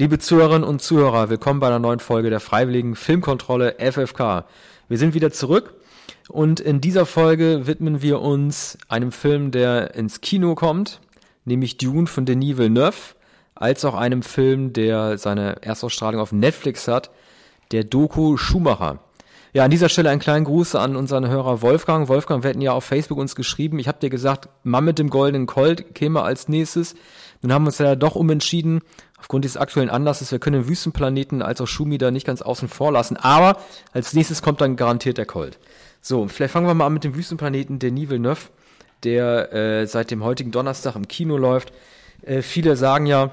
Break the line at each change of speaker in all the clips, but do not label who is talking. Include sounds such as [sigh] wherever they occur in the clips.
Liebe Zuhörerinnen und Zuhörer, willkommen bei einer neuen Folge der Freiwilligen Filmkontrolle FFK. Wir sind wieder zurück und in dieser Folge widmen wir uns einem Film, der ins Kino kommt, nämlich Dune von Denis Villeneuve, als auch einem Film, der seine Erstausstrahlung auf Netflix hat, der Doku Schumacher. Ja, an dieser Stelle einen kleinen Gruß an unseren Hörer Wolfgang. Wolfgang, wir hatten ja auf Facebook uns geschrieben. Ich habe dir gesagt, Mann mit dem goldenen Colt käme als nächstes. Nun haben wir uns ja doch umentschieden, aufgrund des aktuellen Anlasses, wir können den Wüstenplaneten als auch Schumi da nicht ganz außen vor lassen. Aber als nächstes kommt dann garantiert der Colt. So, vielleicht fangen wir mal an mit dem Wüstenplaneten Denis Villeneuve, der äh, seit dem heutigen Donnerstag im Kino läuft. Äh, viele sagen ja,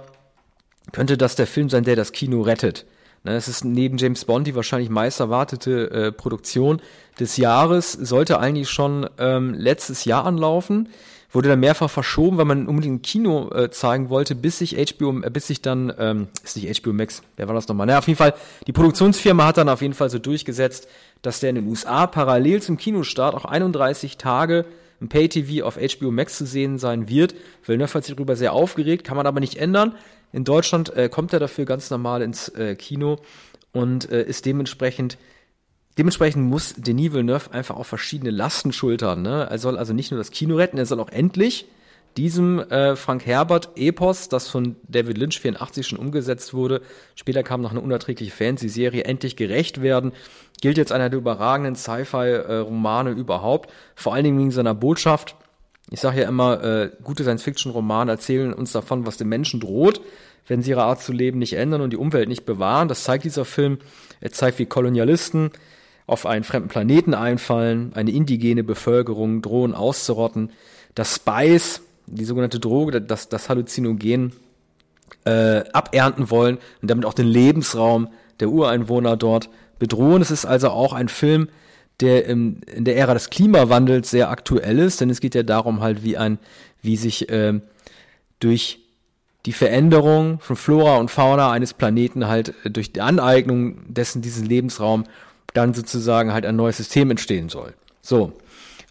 könnte das der Film sein, der das Kino rettet. Ne, es ist neben James Bond die wahrscheinlich meist erwartete äh, Produktion des Jahres, sollte eigentlich schon ähm, letztes Jahr anlaufen wurde dann mehrfach verschoben, weil man unbedingt ein Kino äh, zeigen wollte, bis sich HBO, äh, bis sich dann, ähm, ist nicht HBO Max, wer war das nochmal? Naja, auf jeden Fall, die Produktionsfirma hat dann auf jeden Fall so durchgesetzt, dass der in den USA parallel zum Kinostart auch 31 Tage im Pay-TV auf HBO Max zu sehen sein wird. Villeneuve hat sich darüber sehr aufgeregt, kann man aber nicht ändern. In Deutschland äh, kommt er dafür ganz normal ins äh, Kino und äh, ist dementsprechend Dementsprechend muss Denis Villeneuve einfach auch verschiedene Lasten schultern. Ne? Er soll also nicht nur das Kino retten, er soll auch endlich diesem äh, Frank Herbert Epos, das von David Lynch 84 schon umgesetzt wurde, später kam noch eine unerträgliche Fantasy-Serie, endlich gerecht werden. Gilt jetzt einer der überragenden Sci-Fi-Romane überhaupt, vor allen Dingen wegen seiner Botschaft. Ich sage ja immer, äh, gute Science-Fiction-Romane erzählen uns davon, was den Menschen droht, wenn sie ihre Art zu leben nicht ändern und die Umwelt nicht bewahren. Das zeigt dieser Film. Er zeigt, wie Kolonialisten auf einen fremden Planeten einfallen, eine indigene Bevölkerung drohen auszurotten, das Spice, die sogenannte Droge, das, das Halluzinogen, äh, abernten wollen und damit auch den Lebensraum der Ureinwohner dort bedrohen. Es ist also auch ein Film, der im, in der Ära des Klimawandels sehr aktuell ist, denn es geht ja darum halt, wie ein, wie sich äh, durch die Veränderung von Flora und Fauna eines Planeten halt äh, durch die Aneignung dessen diesen Lebensraum dann sozusagen halt ein neues System entstehen soll. So.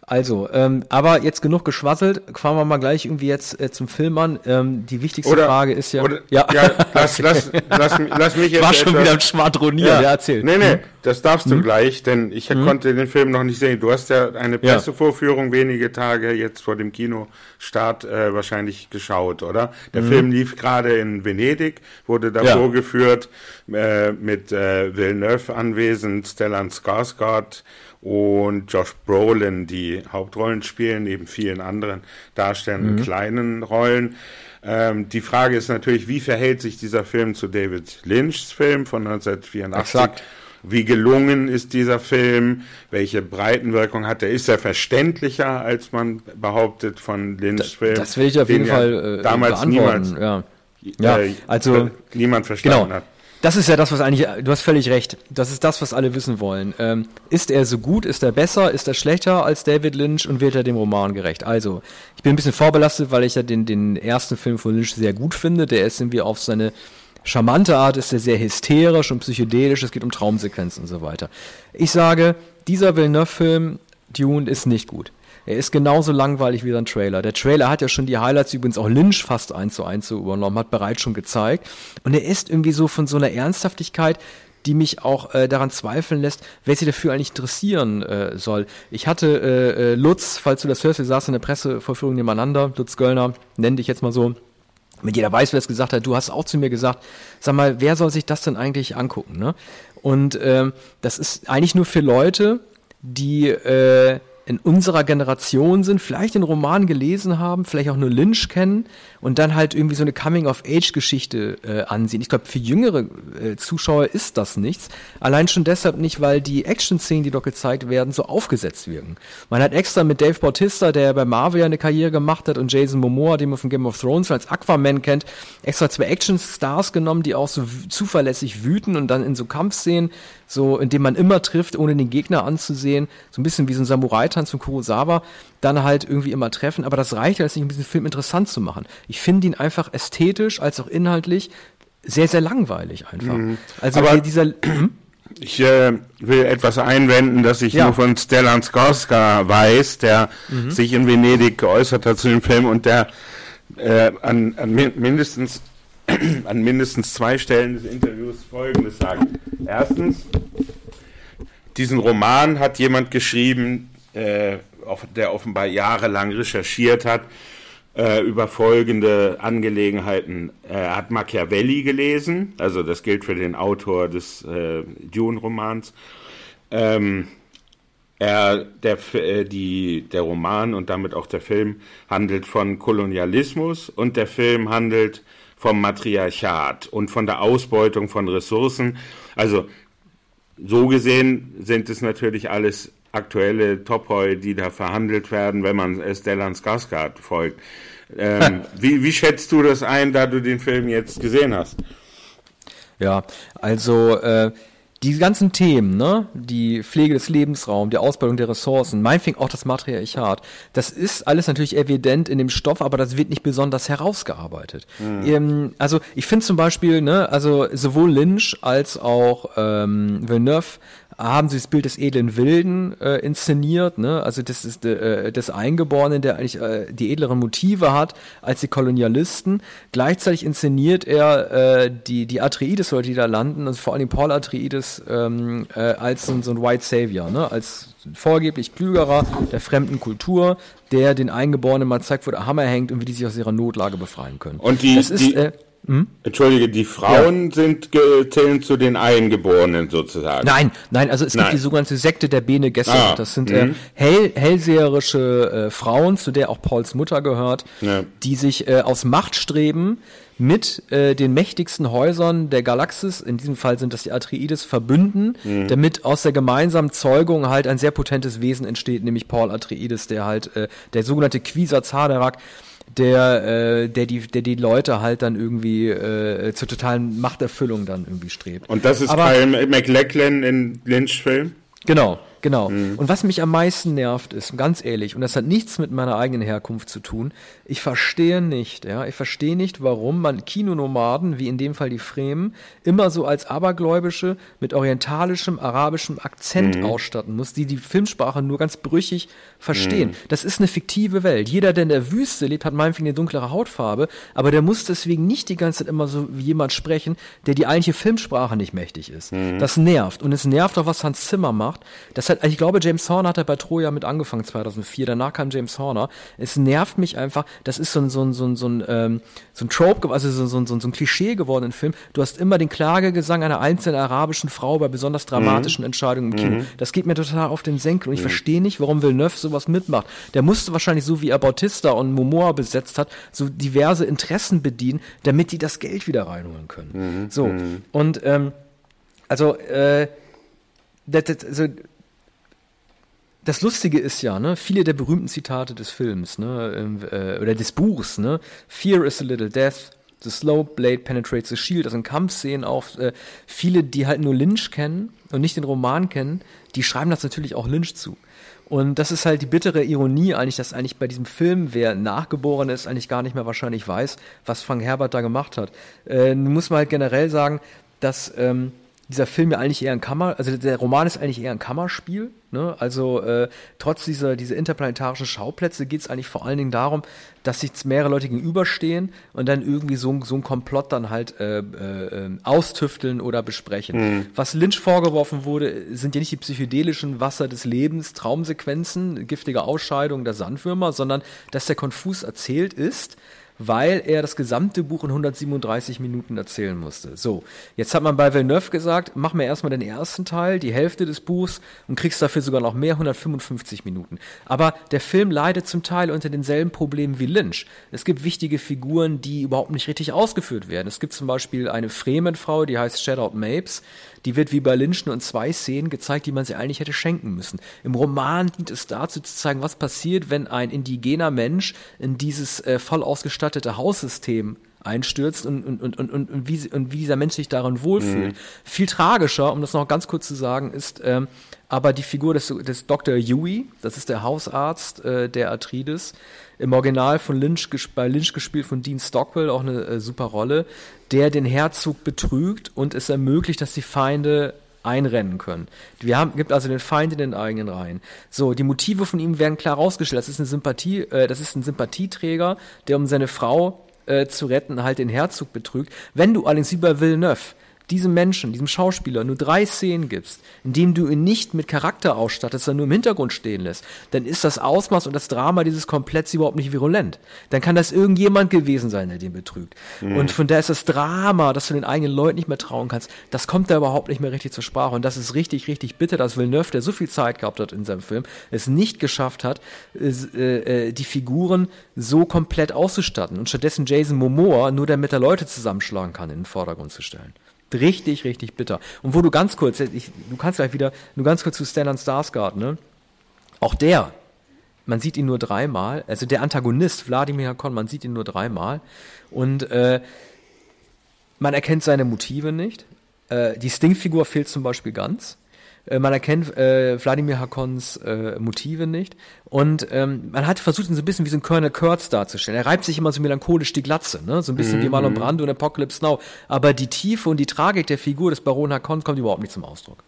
Also, ähm, aber jetzt genug geschwasselt, fahren wir mal gleich irgendwie jetzt äh, zum Film an. Ähm, die wichtigste
oder,
Frage ist ja.
Oder, ja, ja lass, lass, lass, lass mich [laughs] jetzt.
War schon etwas, wieder ein Schwadronier, ja,
ja erzähl. Nee, nee, hm? Das darfst du hm? gleich, denn ich hm? konnte den Film noch nicht sehen. Du hast ja eine Pressevorführung ja. wenige Tage jetzt vor dem Kinostart äh, wahrscheinlich geschaut, oder? Der hm. Film lief gerade in Venedig, wurde da ja. vorgeführt äh, mit äh, Villeneuve anwesend, Stellan Skarsgård, und Josh Brolin die Hauptrollen spielen, neben vielen anderen Darstellern mhm. in kleinen Rollen. Ähm, die Frage ist natürlich, wie verhält sich dieser Film zu David Lynchs Film von 1984? Exakt. Wie gelungen ist dieser Film? Welche Breitenwirkung hat er? Ist er verständlicher, als man behauptet von Lynchs Film?
Das will ich auf jeden Fall äh,
damals niemals,
ja. Ja,
äh, also niemand verstanden genau. hat.
Das ist ja das, was eigentlich, du hast völlig recht. Das ist das, was alle wissen wollen. Ähm, ist er so gut, ist er besser, ist er schlechter als David Lynch und wird er dem Roman gerecht? Also, ich bin ein bisschen vorbelastet, weil ich ja den, den ersten Film von Lynch sehr gut finde. Der ist irgendwie auf seine charmante Art, ist er sehr hysterisch und psychedelisch, es geht um Traumsequenzen und so weiter. Ich sage, dieser Villeneuve-Film, Dune, ist nicht gut. Er ist genauso langweilig wie sein Trailer. Der Trailer hat ja schon die Highlights übrigens auch Lynch fast eins zu eins übernommen, hat bereits schon gezeigt. Und er ist irgendwie so von so einer Ernsthaftigkeit, die mich auch äh, daran zweifeln lässt, wer sich dafür eigentlich interessieren äh, soll. Ich hatte äh, äh, Lutz, falls du das hörst, wir saßen in der Pressevorführung nebeneinander, Lutz Göllner, nenn dich jetzt mal so, mit jeder weiß, wer es gesagt hat, du hast auch zu mir gesagt, sag mal, wer soll sich das denn eigentlich angucken? Ne? Und ähm, das ist eigentlich nur für Leute, die äh, in unserer Generation sind, vielleicht den Roman gelesen haben, vielleicht auch nur Lynch kennen und dann halt irgendwie so eine Coming-of-Age-Geschichte äh, ansehen. Ich glaube, für jüngere äh, Zuschauer ist das nichts. Allein schon deshalb nicht, weil die Action-Szenen, die dort gezeigt werden, so aufgesetzt wirken. Man hat extra mit Dave Bautista, der bei Marvel ja eine Karriere gemacht hat, und Jason Momoa, den man von Game of Thrones als Aquaman kennt, extra zwei Action-Stars genommen, die auch so zuverlässig wüten und dann in so Kampfszenen so indem man immer trifft, ohne den Gegner anzusehen, so ein bisschen wie so ein Samurai-Tanz von Kurosawa, dann halt irgendwie immer treffen, aber das reicht halt nicht, um diesen Film interessant zu machen. Ich finde ihn einfach ästhetisch als auch inhaltlich sehr, sehr langweilig einfach. Mhm.
Also aber dieser... [clears throat] Ich äh, will etwas einwenden, dass ich ja. nur von Stellan Skarsgård weiß, der mhm. sich in Venedig geäußert hat zu dem Film und der äh, an, an mindestens [clears throat] an mindestens zwei Stellen des Interviews Folgendes sagen. Erstens, diesen Roman hat jemand geschrieben, äh, der offenbar jahrelang recherchiert hat äh, über folgende Angelegenheiten. Er hat Machiavelli gelesen, also das gilt für den Autor des äh, Dune-Romans. Ähm, er, der, äh, die, der Roman und damit auch der Film handelt von Kolonialismus und der Film handelt vom Matriarchat und von der Ausbeutung von Ressourcen. Also so gesehen sind es natürlich alles aktuelle Topoi, die da verhandelt werden, wenn man Stellan Skarsgård folgt. Ähm, [laughs] wie, wie schätzt du das ein, da du den Film jetzt gesehen hast?
Ja, also äh, die ganzen Themen, ne, die Pflege des Lebensraums, die Ausbeutung der Ressourcen, meinetwegen auch das Matriarchat, das ist alles natürlich evident in dem Stoff, aber das wird nicht besonders herausgearbeitet. Mhm. Ähm, also ich finde zum Beispiel, ne, also sowohl Lynch als auch ähm, Villeneuve haben sie das Bild des edlen Wilden äh, inszeniert, ne? also das ist äh, des Eingeborenen, der eigentlich äh, die edleren Motive hat als die Kolonialisten. Gleichzeitig inszeniert er äh, die, die Atreides-Leute, die da landen, also vor allem Paul Atreides ähm, äh, als so, so ein White Savior, ne? als vorgeblich Klügerer der fremden Kultur, der den Eingeborenen mal zeigt, wo der Hammer hängt und wie die sich aus ihrer Notlage befreien können.
Und die, das ist, die, äh, hm? Entschuldige, die Frauen ja. sind zählen zu den Eingeborenen sozusagen.
Nein, nein, also es nein. gibt die sogenannte Sekte der Bene Gesserit. Ah, das sind äh, mhm. hell, hellseherische äh, Frauen, zu der auch Pauls Mutter gehört, ja. die sich äh, aus Machtstreben mit äh, den mächtigsten Häusern der Galaxis, in diesem Fall sind das die Atreides, verbünden, mhm. damit aus der gemeinsamen Zeugung halt ein sehr potentes Wesen entsteht, nämlich Paul Atreides, der halt äh, der sogenannte Quisa Zaderak, der, äh, der, die, der die Leute halt dann irgendwie äh, zur totalen Machterfüllung dann irgendwie strebt.
Und das ist Aber, Kyle McLachlan in Lynch-Film?
Genau, Genau. Mhm. Und was mich am meisten nervt ist, ganz ehrlich, und das hat nichts mit meiner eigenen Herkunft zu tun, ich verstehe nicht, ja, ich verstehe nicht, warum man Kinonomaden, wie in dem Fall die Fremen, immer so als Abergläubische mit orientalischem, arabischem Akzent mhm. ausstatten muss, die die Filmsprache nur ganz brüchig verstehen. Mhm. Das ist eine fiktive Welt. Jeder, der in der Wüste lebt, hat meinetwegen eine dunklere Hautfarbe, aber der muss deswegen nicht die ganze Zeit immer so wie jemand sprechen, der die eigentliche Filmsprache nicht mächtig ist. Mhm. Das nervt. Und es nervt auch, was Hans Zimmer macht. Das hat, ich glaube, James Horner hat ja bei Troja mit angefangen 2004. Danach kam James Horner. Es nervt mich einfach. Das ist so ein, so ein, so ein, so ein, ähm, so ein Trope, also so, so, so, so ein Klischee geworden im Film. Du hast immer den Klagegesang einer einzelnen arabischen Frau bei besonders dramatischen mhm. Entscheidungen im Kino. Mhm. Das geht mir total auf den Senkel. Und ich mhm. verstehe nicht, warum Villeneuve sowas mitmacht. Der musste wahrscheinlich so wie er Bautista und Momoa besetzt hat, so diverse Interessen bedienen, damit die das Geld wieder reinholen können. Mhm. So. Mhm. Und ähm, also äh, das, das, also das Lustige ist ja, ne, viele der berühmten Zitate des Films, ne, ähm, äh, oder des Buchs, ne, Fear is a little death, the slow blade penetrates the shield, das sind Kampfszenen auch, äh, viele, die halt nur Lynch kennen und nicht den Roman kennen, die schreiben das natürlich auch Lynch zu. Und das ist halt die bittere Ironie eigentlich, dass eigentlich bei diesem Film, wer nachgeboren ist, eigentlich gar nicht mehr wahrscheinlich weiß, was Frank Herbert da gemacht hat. Äh, muss man halt generell sagen, dass ähm, dieser Film ja eigentlich eher ein Kammer, also der Roman ist eigentlich eher ein Kammerspiel. Ne? Also äh, trotz dieser diese interplanetarischen Schauplätze geht es eigentlich vor allen Dingen darum, dass sich mehrere Leute gegenüberstehen und dann irgendwie so, so ein Komplott dann halt äh, äh, austüfteln oder besprechen. Mhm. Was Lynch vorgeworfen wurde, sind ja nicht die psychedelischen Wasser des Lebens, Traumsequenzen, giftige Ausscheidungen der Sandwürmer, sondern dass der konfus erzählt ist weil er das gesamte Buch in 137 Minuten erzählen musste. So, jetzt hat man bei Villeneuve gesagt, mach mir erstmal den ersten Teil, die Hälfte des Buchs und kriegst dafür sogar noch mehr, 155 Minuten. Aber der Film leidet zum Teil unter denselben Problemen wie Lynch. Es gibt wichtige Figuren, die überhaupt nicht richtig ausgeführt werden. Es gibt zum Beispiel eine Fremenfrau, die heißt Shadow Mapes, die wird wie bei Lynch nur in zwei Szenen gezeigt, die man sie eigentlich hätte schenken müssen. Im Roman dient es dazu zu zeigen, was passiert, wenn ein indigener Mensch in dieses äh, voll ausgestattete Haussystem einstürzt und, und, und, und, und, wie, und wie dieser Mensch sich darin wohlfühlt. Mhm. Viel tragischer, um das noch ganz kurz zu sagen, ist ähm, aber die Figur des, des Dr. Yui, das ist der Hausarzt äh, der Atreides, im Original von Lynch, bei Lynch gespielt von Dean Stockwell, auch eine äh, super Rolle, der den Herzog betrügt und es ermöglicht, dass die Feinde einrennen können. Wir haben, gibt also den Feind in den eigenen Reihen. So, die Motive von ihm werden klar rausgestellt. Das ist eine Sympathie, äh, das ist ein Sympathieträger, der um seine Frau äh, zu retten, halt den Herzog betrügt. Wenn du allerdings bei Villeneuve diesem Menschen, diesem Schauspieler nur drei Szenen gibst, in dem du ihn nicht mit Charakter ausstattest, sondern nur im Hintergrund stehen lässt, dann ist das Ausmaß und das Drama dieses Kompletts überhaupt nicht virulent. Dann kann das irgendjemand gewesen sein, der den betrügt. Mhm. Und von daher ist das Drama, dass du den eigenen Leuten nicht mehr trauen kannst, das kommt da überhaupt nicht mehr richtig zur Sprache. Und das ist richtig, richtig bitter, dass Villeneuve, der so viel Zeit gehabt hat in seinem Film, es nicht geschafft hat, äh, äh, die Figuren so komplett auszustatten und stattdessen Jason Momoa nur damit er Leute zusammenschlagen kann, in den Vordergrund zu stellen. Richtig, richtig bitter. Und wo du ganz kurz, ich, du kannst gleich wieder, nur ganz kurz zu Stellan Skarsgård, ne? Auch der, man sieht ihn nur dreimal, also der Antagonist, Wladimir Hakon, man sieht ihn nur dreimal und äh, man erkennt seine Motive nicht. Äh, die Sting-Figur fehlt zum Beispiel ganz. Äh, man erkennt äh, Wladimir Hakons äh, Motive nicht. Und ähm, man hat versucht, ihn so ein bisschen wie so ein Colonel Kurtz darzustellen. Er reibt sich immer so melancholisch die Glatze, ne? so ein bisschen mhm. wie Marlon Brando und Apocalypse Now. Aber die Tiefe und die Tragik der Figur des Baron Hakon kommt überhaupt nicht zum Ausdruck.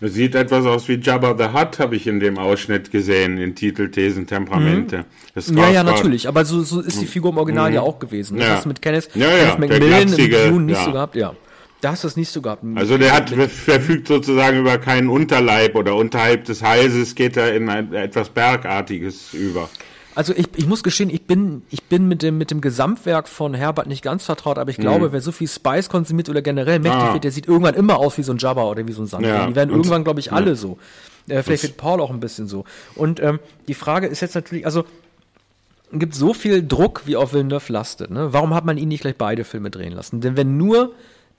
Es sieht etwas aus wie Jabba the Hutt, habe ich in dem Ausschnitt gesehen, in Titel, Thesen, Temperamente.
Mhm. Ja, ja, natürlich. Aber so, so ist die Figur im Original mhm. ja auch gewesen.
Ja.
Das hast du mit Kenneth,
ja, ja,
Kenneth McMillan im Dune nicht ja. so gehabt, ja. Da hast du es nicht so gehabt.
Also der hat verfügt sozusagen über keinen Unterleib oder unterhalb des Halses geht er in ein, etwas Bergartiges über.
Also ich, ich muss gestehen, ich bin, ich bin mit dem, mit dem Gesamtwerk von Herbert nicht ganz vertraut, aber ich glaube, hm. wer so viel Spice konsumiert oder generell mächtig ah. wird, der sieht irgendwann immer aus wie so ein Jabba oder wie so ein Sand. Ja. Die werden Und, irgendwann, glaube ich, alle ja. so. Äh, vielleicht wird Paul auch ein bisschen so. Und ähm, die Frage ist jetzt natürlich, also gibt so viel Druck, wie auf Villeneuve lastet. Ne? Warum hat man ihn nicht gleich beide Filme drehen lassen? Denn wenn nur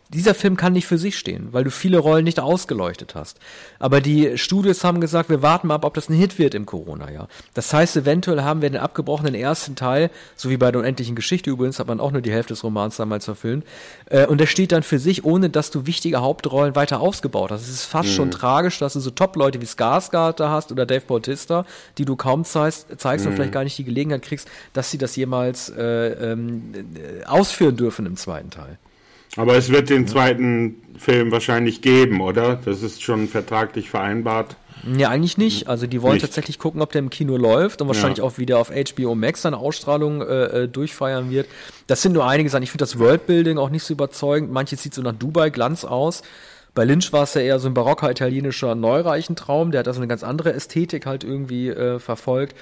dieser Film kann nicht für sich stehen, weil du viele Rollen nicht ausgeleuchtet hast. Aber die Studios haben gesagt, wir warten mal ab, ob das ein Hit wird im Corona-Jahr. Das heißt, eventuell haben wir den abgebrochenen ersten Teil, so wie bei der unendlichen Geschichte übrigens, hat man auch nur die Hälfte des Romans damals verfilmt. Äh, und der steht dann für sich, ohne dass du wichtige Hauptrollen weiter ausgebaut hast. Es ist fast mhm. schon tragisch, dass du so Top-Leute wie Skarsgård da hast oder Dave Bautista, die du kaum zeigst, zeigst mhm. und vielleicht gar nicht die Gelegenheit kriegst, dass sie das jemals äh, ähm, äh, ausführen dürfen im zweiten Teil.
Aber es wird den zweiten Film wahrscheinlich geben, oder? Das ist schon vertraglich vereinbart.
Ja, eigentlich nicht. Also die wollen nicht. tatsächlich gucken, ob der im Kino läuft und wahrscheinlich ja. auch wieder auf HBO Max seine Ausstrahlung äh, äh, durchfeiern wird. Das sind nur einige Sachen. Ich finde das Worldbuilding auch nicht so überzeugend. Manches sieht so nach Dubai Glanz aus. Bei Lynch war es ja eher so ein barocker italienischer Neureichentraum. Der hat also eine ganz andere Ästhetik halt irgendwie äh, verfolgt.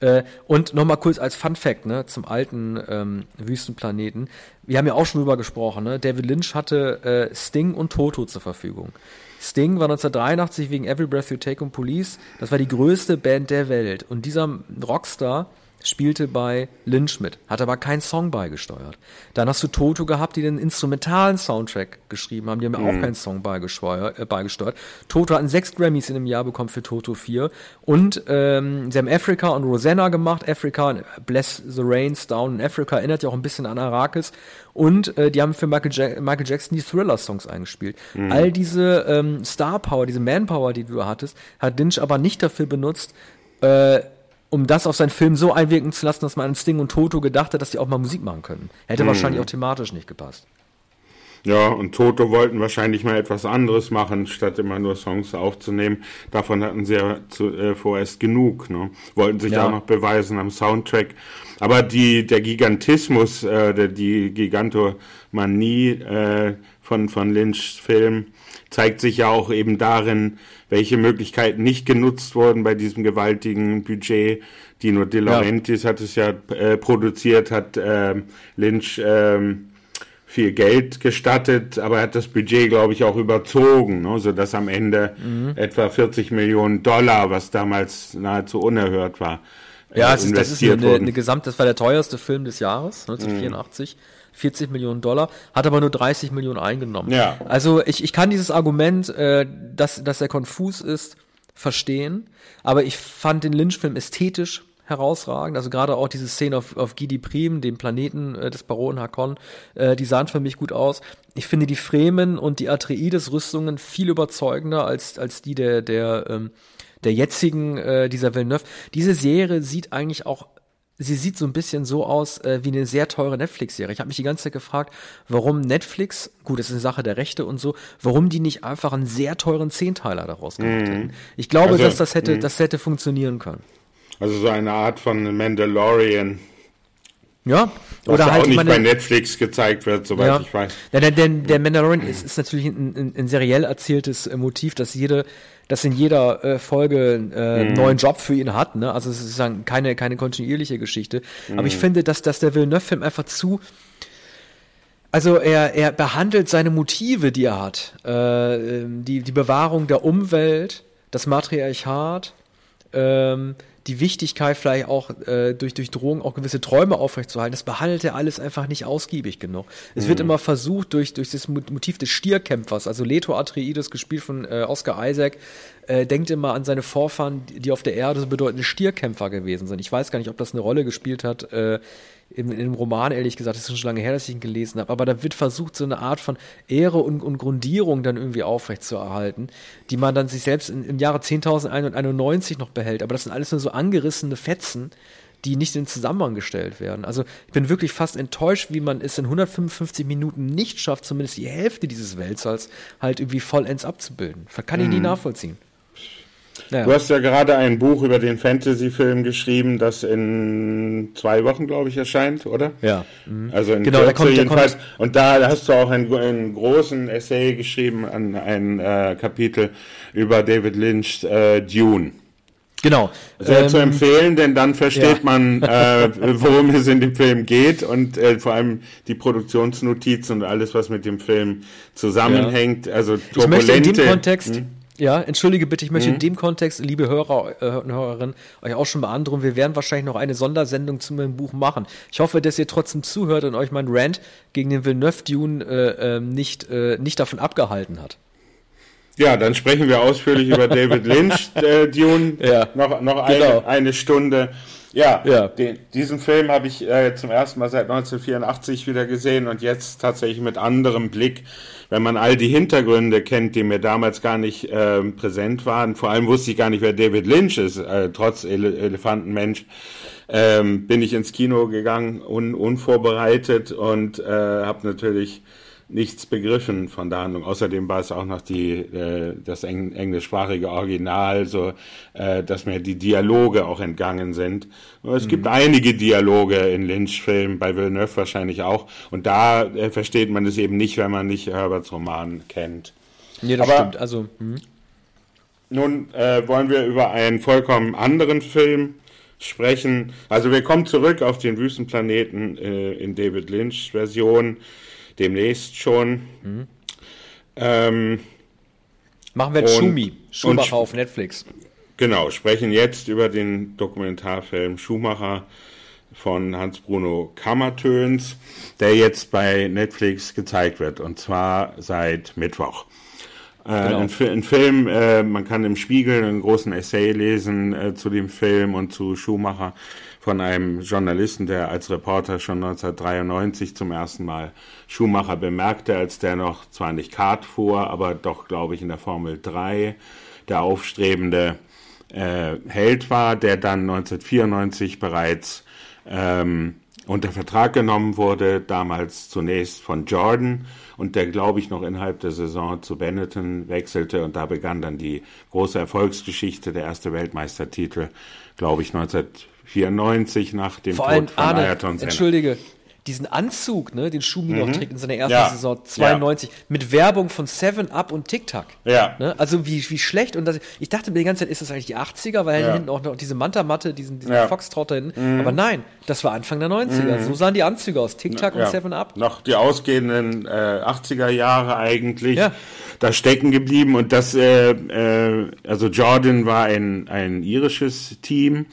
Äh, und nochmal kurz als Fun Fact, ne, zum alten ähm, Wüstenplaneten. Wir haben ja auch schon drüber gesprochen, ne? David Lynch hatte äh, Sting und Toto zur Verfügung. Sting war 1983 wegen Every Breath You Take und Police, das war die größte Band der Welt. Und dieser Rockstar spielte bei Lynch mit, hat aber keinen Song beigesteuert. Dann hast du Toto gehabt, die den instrumentalen Soundtrack geschrieben haben, die haben ja mhm. auch keinen Song beigesteuert, äh, beigesteuert. Toto hatten sechs Grammys in einem Jahr bekommen für Toto 4 und ähm, sie haben Africa und Rosanna gemacht. Africa, Bless the Rains Down in Africa erinnert ja auch ein bisschen an Arrakis und äh, die haben für Michael, ja Michael Jackson die Thriller-Songs eingespielt. Mhm. All diese ähm, Star Power, diese Manpower, die du hattest, hat Lynch aber nicht dafür benutzt, äh, um das auf seinen Film so einwirken zu lassen, dass man an Sting und Toto gedacht hat, dass die auch mal Musik machen können. Hätte hm. wahrscheinlich auch thematisch nicht gepasst.
Ja, und Toto wollten wahrscheinlich mal etwas anderes machen, statt immer nur Songs aufzunehmen. Davon hatten sie ja zu, äh, vorerst genug. Ne? Wollten sich ja. auch noch beweisen am Soundtrack. Aber die, der Gigantismus, äh, der, die Gigantomanie äh, von, von Lynchs Film zeigt sich ja auch eben darin, welche Möglichkeiten nicht genutzt wurden bei diesem gewaltigen Budget. Dino De Laurentiis ja. hat es ja äh, produziert, hat äh, Lynch äh, viel Geld gestattet, aber er hat das Budget, glaube ich, auch überzogen, ne, sodass am Ende mhm. etwa 40 Millionen Dollar, was damals nahezu unerhört war,
ja, äh, es ist, das ist eine, eine Gesamt, das war der teuerste Film des Jahres, 1984. Mhm. 40 Millionen Dollar, hat aber nur 30 Millionen eingenommen.
Ja.
Also ich, ich kann dieses Argument, äh, dass, dass er konfus ist, verstehen, aber ich fand den Lynch-Film ästhetisch herausragend. Also gerade auch diese Szene auf, auf Gidi Prim, dem Planeten äh, des Baron Hakon, äh, die sahen für mich gut aus. Ich finde die Fremen und die Atreides-Rüstungen viel überzeugender als, als die der, der, ähm, der jetzigen, äh, dieser Villeneuve. Diese Serie sieht eigentlich auch sie sieht so ein bisschen so aus äh, wie eine sehr teure Netflix-Serie. Ich habe mich die ganze Zeit gefragt, warum Netflix, gut, das ist eine Sache der Rechte und so, warum die nicht einfach einen sehr teuren Zehnteiler daraus gemacht mm. hätten. Ich glaube, also, dass das hätte, mm. das hätte funktionieren können.
Also so eine Art von Mandalorian.
Ja,
Was oder halt auch nicht meine, bei Netflix gezeigt wird, soweit ja. ich weiß.
Ja, der, der, der Mandalorian ist, ist natürlich ein, ein, ein seriell erzähltes äh, Motiv, dass jede, dass in jeder äh, Folge äh, einen mhm. neuen Job für ihn hat. Ne? Also es ist dann keine, keine kontinuierliche Geschichte. Mhm. Aber ich mhm. finde, dass, dass der Villeneuve-Film einfach zu also er, er behandelt seine Motive, die er hat, äh, ähm, die, die Bewahrung der Umwelt, das Matriarchat, ähm, die Wichtigkeit vielleicht auch äh, durch, durch Drohung auch gewisse Träume aufrechtzuerhalten, das behandelt er alles einfach nicht ausgiebig genug. Es mhm. wird immer versucht, durch, durch das Motiv des Stierkämpfers, also Leto Atreides, gespielt von äh, Oscar Isaac, äh, denkt immer an seine Vorfahren, die auf der Erde so bedeutende Stierkämpfer gewesen sind. Ich weiß gar nicht, ob das eine Rolle gespielt hat äh, in, in dem Roman, ehrlich gesagt, das ist schon lange her, dass ich ihn gelesen habe, aber da wird versucht, so eine Art von Ehre und, und Grundierung dann irgendwie aufrechtzuerhalten, die man dann sich selbst in, im Jahre 10.191 noch behält. Aber das sind alles nur so angerissene Fetzen, die nicht in Zusammenhang gestellt werden. Also ich bin wirklich fast enttäuscht, wie man es in 155 Minuten nicht schafft, zumindest die Hälfte dieses Weltsaals halt irgendwie vollends abzubilden. Kann ich mhm. nie nachvollziehen.
Ja. Du hast ja gerade ein Buch über den Fantasy-Film geschrieben, das in zwei Wochen, glaube ich, erscheint, oder?
Ja.
Mhm. Also in genau, Kürze kommt, jedenfalls. Und da hast du auch einen, einen großen Essay geschrieben, an ein äh, Kapitel über David Lynch äh, Dune.
Genau.
Sehr ähm, zu empfehlen, denn dann versteht ja. man, äh, [laughs] worum es in dem Film geht und äh, vor allem die Produktionsnotizen und alles, was mit dem Film zusammenhängt. Also turbulente.
Ich möchte in dem Kontext, hm? Ja, entschuldige bitte, ich möchte mhm. in dem Kontext, liebe Hörer äh, und Hörerinnen, euch auch schon beandrohen, wir werden wahrscheinlich noch eine Sondersendung zu meinem Buch machen. Ich hoffe, dass ihr trotzdem zuhört und euch mein Rant gegen den Villeneuve-Dune äh, äh, nicht, nicht davon abgehalten hat.
Ja, dann sprechen wir ausführlich über David [laughs] Lynch, äh, Dune, ja, noch, noch genau. eine, eine Stunde. Ja, ja. Den, diesen Film habe ich äh, zum ersten Mal seit 1984 wieder gesehen und jetzt tatsächlich mit anderem Blick wenn man all die Hintergründe kennt, die mir damals gar nicht äh, präsent waren, vor allem wusste ich gar nicht, wer David Lynch ist, äh, trotz Ele Elefantenmensch, ähm, bin ich ins Kino gegangen, un unvorbereitet und äh, habe natürlich nichts begriffen von der Handlung. Außerdem war es auch noch die, äh, das eng, englischsprachige Original, so äh, dass mir die Dialoge auch entgangen sind. Es mhm. gibt einige Dialoge in Lynch-Filmen, bei Villeneuve wahrscheinlich auch. Und da äh, versteht man es eben nicht, wenn man nicht Herberts Roman kennt.
Nee, das Aber stimmt. Also, mh.
nun äh, wollen wir über einen vollkommen anderen Film sprechen. Also wir kommen zurück auf den Wüstenplaneten äh, in David Lynch Version demnächst schon. Mhm.
Ähm, Machen wir jetzt Schumi, Schumacher auf Netflix.
Genau, sprechen jetzt über den Dokumentarfilm Schumacher von Hans-Bruno Kammertöns, der jetzt bei Netflix gezeigt wird, und zwar seit Mittwoch. Äh, genau. ein, ein, Film, äh, man kann im Spiegel einen großen Essay lesen äh, zu dem Film und zu Schumacher von einem Journalisten, der als Reporter schon 1993 zum ersten Mal Schumacher bemerkte, als der noch zwar nicht Kart fuhr, aber doch, glaube ich, in der Formel 3 der aufstrebende äh, Held war, der dann 1994 bereits ähm, unter Vertrag genommen wurde, damals zunächst von Jordan und der, glaube ich, noch innerhalb der Saison zu Benetton wechselte und da begann dann die große Erfolgsgeschichte, der erste Weltmeistertitel, glaube ich, 1994. 94 nach dem
Vor Tod von Arne, Ayrton Senna. Entschuldige, diesen Anzug, ne, den Schumi mhm. noch trägt in seiner ersten ja. Saison 92 ja. mit Werbung von Seven Up und Tic Tac.
Ja.
Ne? Also wie, wie schlecht und das, ich dachte mir die ganze Zeit, ist das eigentlich die 80er, weil ja. hinten auch noch diese Manta-Matte, diesen, diesen ja. Foxtrot da hinten. Mhm. Aber nein, das war Anfang der 90er. Mhm. So sahen die Anzüge aus, Tic Tac und Seven Up.
Noch die ausgehenden äh, 80er Jahre eigentlich. Ja. Da stecken geblieben und das, äh, äh, also Jordan war ein, ein irisches Team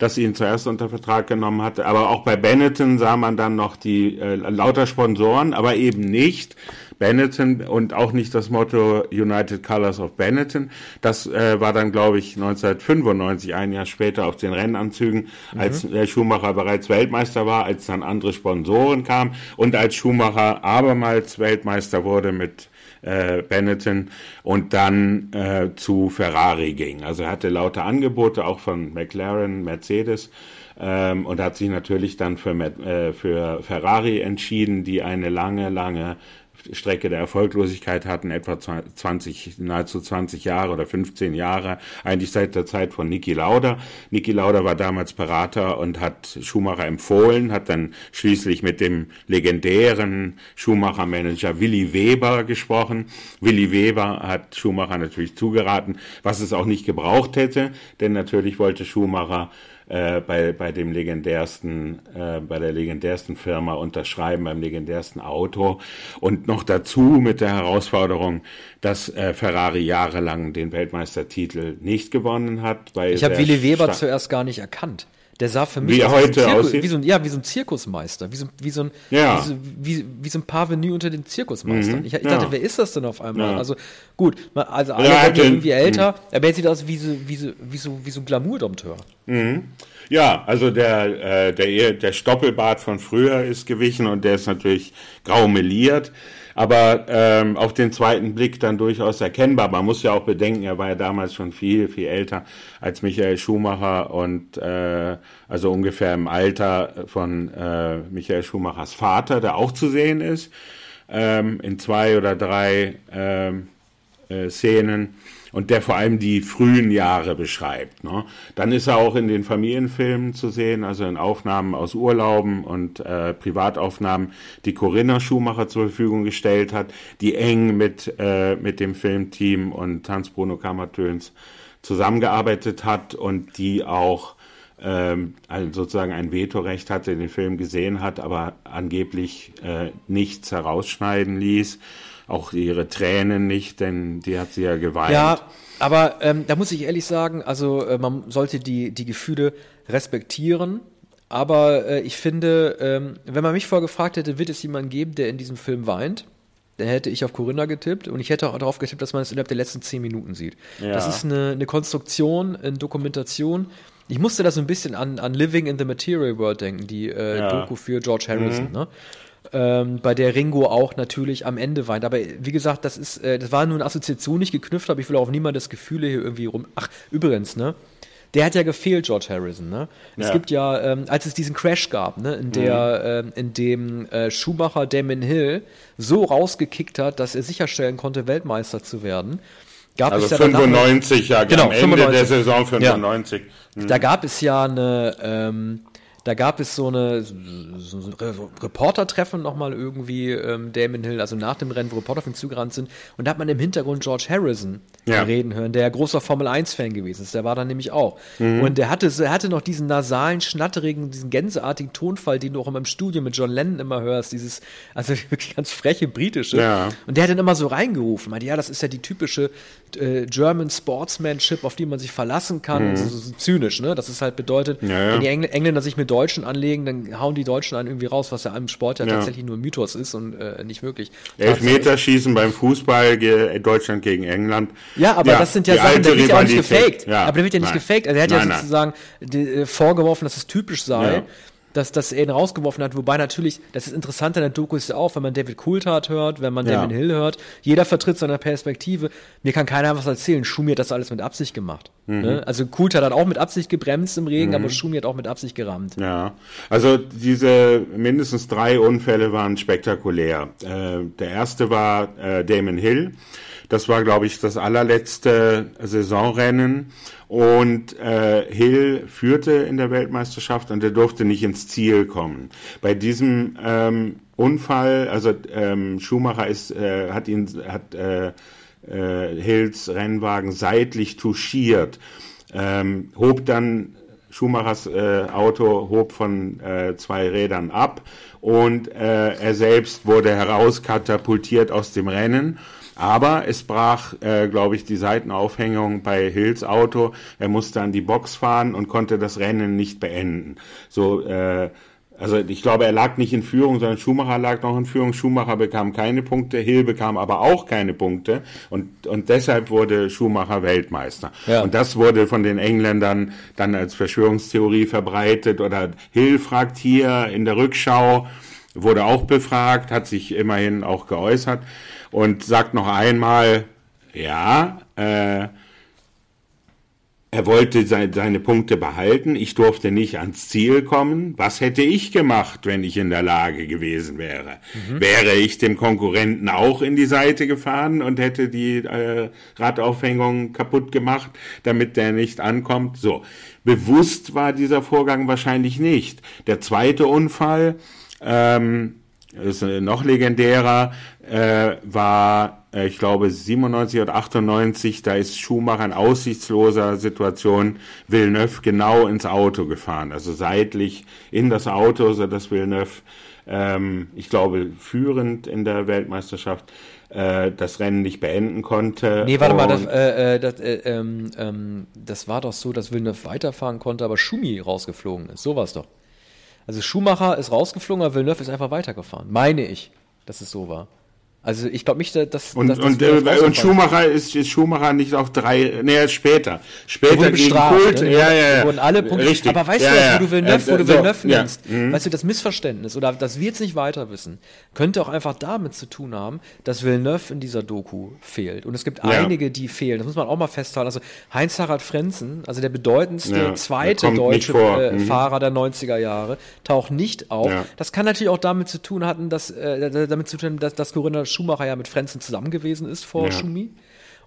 das ihn zuerst unter Vertrag genommen hatte. Aber auch bei Benetton sah man dann noch die äh, lauter Sponsoren, aber eben nicht Benetton und auch nicht das Motto United Colors of Benetton. Das äh, war dann, glaube ich, 1995, ein Jahr später auf den Rennanzügen, mhm. als der Schumacher bereits Weltmeister war, als dann andere Sponsoren kamen und als Schumacher abermals Weltmeister wurde mit äh, Benetton und dann äh, zu Ferrari ging. Also er hatte lauter Angebote auch von McLaren, Mercedes ähm, und hat sich natürlich dann für, äh, für Ferrari entschieden, die eine lange, lange Strecke der Erfolglosigkeit hatten, etwa 20, nahezu 20 Jahre oder 15 Jahre, eigentlich seit der Zeit von Niki Lauda. Niki Lauda war damals Berater und hat Schumacher empfohlen, hat dann schließlich mit dem legendären Schumacher-Manager Willy Weber gesprochen. Willy Weber hat Schumacher natürlich zugeraten, was es auch nicht gebraucht hätte, denn natürlich wollte Schumacher äh, bei, bei dem legendärsten, äh, bei der legendärsten Firma unterschreiben, beim legendärsten Auto. Und noch dazu mit der Herausforderung, dass äh, Ferrari jahrelang den Weltmeistertitel nicht gewonnen hat.
ich habe Willy Weber Sta zuerst gar nicht erkannt. Der sah für mich
wie aus heute wie, aussieht?
wie so ein ja wie so ein Zirkusmeister, wie so, wie so ein ja. wie, so, wie, wie so ein Parvenu unter den Zirkusmeistern. Mhm. Ich, ich dachte, wer ist das denn auf einmal? Ja. Also gut, also alle ja, werden irgendwie älter, mhm. aber er sieht aus wie so wie so wie so wie so ein Glamour-Dompteur.
Mhm. Ja, also der, äh, der, der Stoppelbart von früher ist gewichen und der ist natürlich grau meliert, aber ähm, auf den zweiten Blick dann durchaus erkennbar. Man muss ja auch bedenken, er war ja damals schon viel, viel älter als Michael Schumacher und äh, also ungefähr im Alter von äh, Michael Schumachers Vater, der auch zu sehen ist, ähm, in zwei oder drei ähm, äh, Szenen und der vor allem die frühen Jahre beschreibt. Ne? Dann ist er auch in den Familienfilmen zu sehen, also in Aufnahmen aus Urlauben und äh, Privataufnahmen, die Corinna Schumacher zur Verfügung gestellt hat, die eng mit, äh, mit dem Filmteam und Hans-Bruno Kammertöns zusammengearbeitet hat und die auch ähm, sozusagen ein Vetorecht hatte, den Film gesehen hat, aber angeblich äh, nichts herausschneiden ließ auch ihre Tränen nicht, denn die hat sie ja geweint.
Ja, aber ähm, da muss ich ehrlich sagen, also äh, man sollte die, die Gefühle respektieren. Aber äh, ich finde, ähm, wenn man mich vorgefragt hätte, wird es jemanden geben, der in diesem Film weint, dann hätte ich auf Corinna getippt und ich hätte auch darauf getippt, dass man es innerhalb der letzten zehn Minuten sieht. Ja. Das ist eine, eine Konstruktion, eine Dokumentation. Ich musste da so ein bisschen an, an Living in the Material World denken, die äh, ja. Doku für George Harrison. Mhm. Ne? Ähm, bei der Ringo auch natürlich am Ende weint. Aber wie gesagt, das ist, äh, das war nur eine Assoziation, nicht geknüpft, aber ich will auch niemand das Gefühle hier irgendwie rum. Ach, übrigens, ne? Der hat ja gefehlt, George Harrison, ne? Ja. Es gibt ja, ähm, als es diesen Crash gab, ne, in der, mhm. ähm, in dem äh, Schumacher Damon Hill so rausgekickt hat, dass er sicherstellen konnte, Weltmeister zu werden.
Gab also es ja 95, ja, genau, am Ende 95. der Saison 95.
Ja. Mhm. Da gab es ja eine, ähm, da gab es so eine so Reporter-Treffen nochmal irgendwie, ähm, Damon Hill, also nach dem Rennen, wo Reporter auf ihn zugerannt sind. Und da hat man im Hintergrund George Harrison ja. reden hören, der ja großer Formel-1-Fan gewesen ist. Der war da nämlich auch. Mhm. Und der hatte, er hatte noch diesen nasalen, schnatterigen, diesen gänseartigen Tonfall, den du auch im Studio mit John Lennon immer hörst. Dieses, also [laughs] wirklich ganz freche britische. Ja. Und der hat dann immer so reingerufen. Meinte, ja, das ist ja die typische äh, German Sportsmanship, auf die man sich verlassen kann. Mhm. So, so, zynisch, ne? Das ist halt bedeutet, ja, wenn die Engl Engländer sich mit Deutschen anlegen, dann hauen die Deutschen einen irgendwie raus, was ja im Sport ja, ja. tatsächlich nur Mythos ist und äh, nicht wirklich.
Elfmeterschießen beim Fußball Deutschland gegen England.
Ja, aber ja, das sind ja Sachen, da wird ja auch nicht gefaked. Ja. Aber der wird ja nicht nein. gefaked. Also er hat nein, ja sozusagen äh, vorgeworfen, dass es typisch sei dass, dass er ihn rausgeworfen hat. Wobei natürlich, das ist interessant an der Doku ist ja auch, wenn man David Coulthard hört, wenn man ja. Damon Hill hört, jeder vertritt seine Perspektive. Mir kann keiner was erzählen. Schumi hat das alles mit Absicht gemacht. Mhm. Ne? Also Coulthard hat auch mit Absicht gebremst im Regen, mhm. aber Schumi hat auch mit Absicht gerammt.
Ja, also diese mindestens drei Unfälle waren spektakulär. Äh, der erste war äh, Damon Hill. Das war, glaube ich, das allerletzte Saisonrennen. Und äh, Hill führte in der Weltmeisterschaft und er durfte nicht ins Ziel kommen. Bei diesem ähm, Unfall, also ähm, Schumacher ist, äh, hat ihn, hat äh, äh, Hills Rennwagen seitlich touchiert, ähm, hob dann Schumachers äh, Auto hob von äh, zwei Rädern ab und äh, er selbst wurde herauskatapultiert aus dem Rennen aber es brach, äh, glaube ich, die Seitenaufhängung bei Hills Auto. Er musste an die Box fahren und konnte das Rennen nicht beenden. So, äh, also ich glaube, er lag nicht in Führung, sondern Schumacher lag noch in Führung. Schumacher bekam keine Punkte, Hill bekam aber auch keine Punkte und, und deshalb wurde Schumacher Weltmeister. Ja. Und das wurde von den Engländern dann als Verschwörungstheorie verbreitet oder Hill fragt hier in der Rückschau, wurde auch befragt, hat sich immerhin auch geäußert und sagt noch einmal, ja, äh, er wollte seine Punkte behalten. Ich durfte nicht ans Ziel kommen. Was hätte ich gemacht, wenn ich in der Lage gewesen wäre? Mhm. Wäre ich dem Konkurrenten auch in die Seite gefahren und hätte die äh, Radaufhängung kaputt gemacht, damit der nicht ankommt? So. Bewusst war dieser Vorgang wahrscheinlich nicht. Der zweite Unfall, ähm, ist noch legendärer, äh, war, äh, ich glaube, 97 oder 98, da ist Schumacher in aussichtsloser Situation Villeneuve genau ins Auto gefahren, also seitlich in das Auto, so dass Villeneuve, ähm, ich glaube, führend in der Weltmeisterschaft äh, das Rennen nicht beenden konnte.
Nee, warte mal, das, äh, äh, das, äh, ähm, ähm, das war doch so, dass Villeneuve weiterfahren konnte, aber Schumi rausgeflogen ist. So war es doch. Also Schumacher ist rausgeflogen, aber Villeneuve ist einfach weitergefahren. Meine ich, dass es so war. Also ich glaube nicht, dass
und
dass,
und, äh, und Schumacher ist, ist Schumacher nicht auf drei, nee, später, später
gegen Kult, ne? ja, ja, ja, wurden alle Punkte. Richtig. Aber weißt ja, du, was, wo du Villeneuve, wo du Villeneuve so, nennst, ja. Mhm. weißt du, das Missverständnis oder dass wir jetzt nicht weiter wissen, könnte auch einfach damit zu tun haben, dass Villeneuve in dieser Doku fehlt. Und es gibt einige, die fehlen. Das muss man auch mal festhalten. Also Heinz-Harald Frenzen, also der bedeutendste zweite deutsche äh, mhm. Fahrer der 90er Jahre, taucht nicht auf. Das kann natürlich auch damit zu tun hatten, dass äh, damit zu tun, dass, dass Corinna Schumacher ja mit Frenzen zusammen gewesen ist vor ja. Schumi.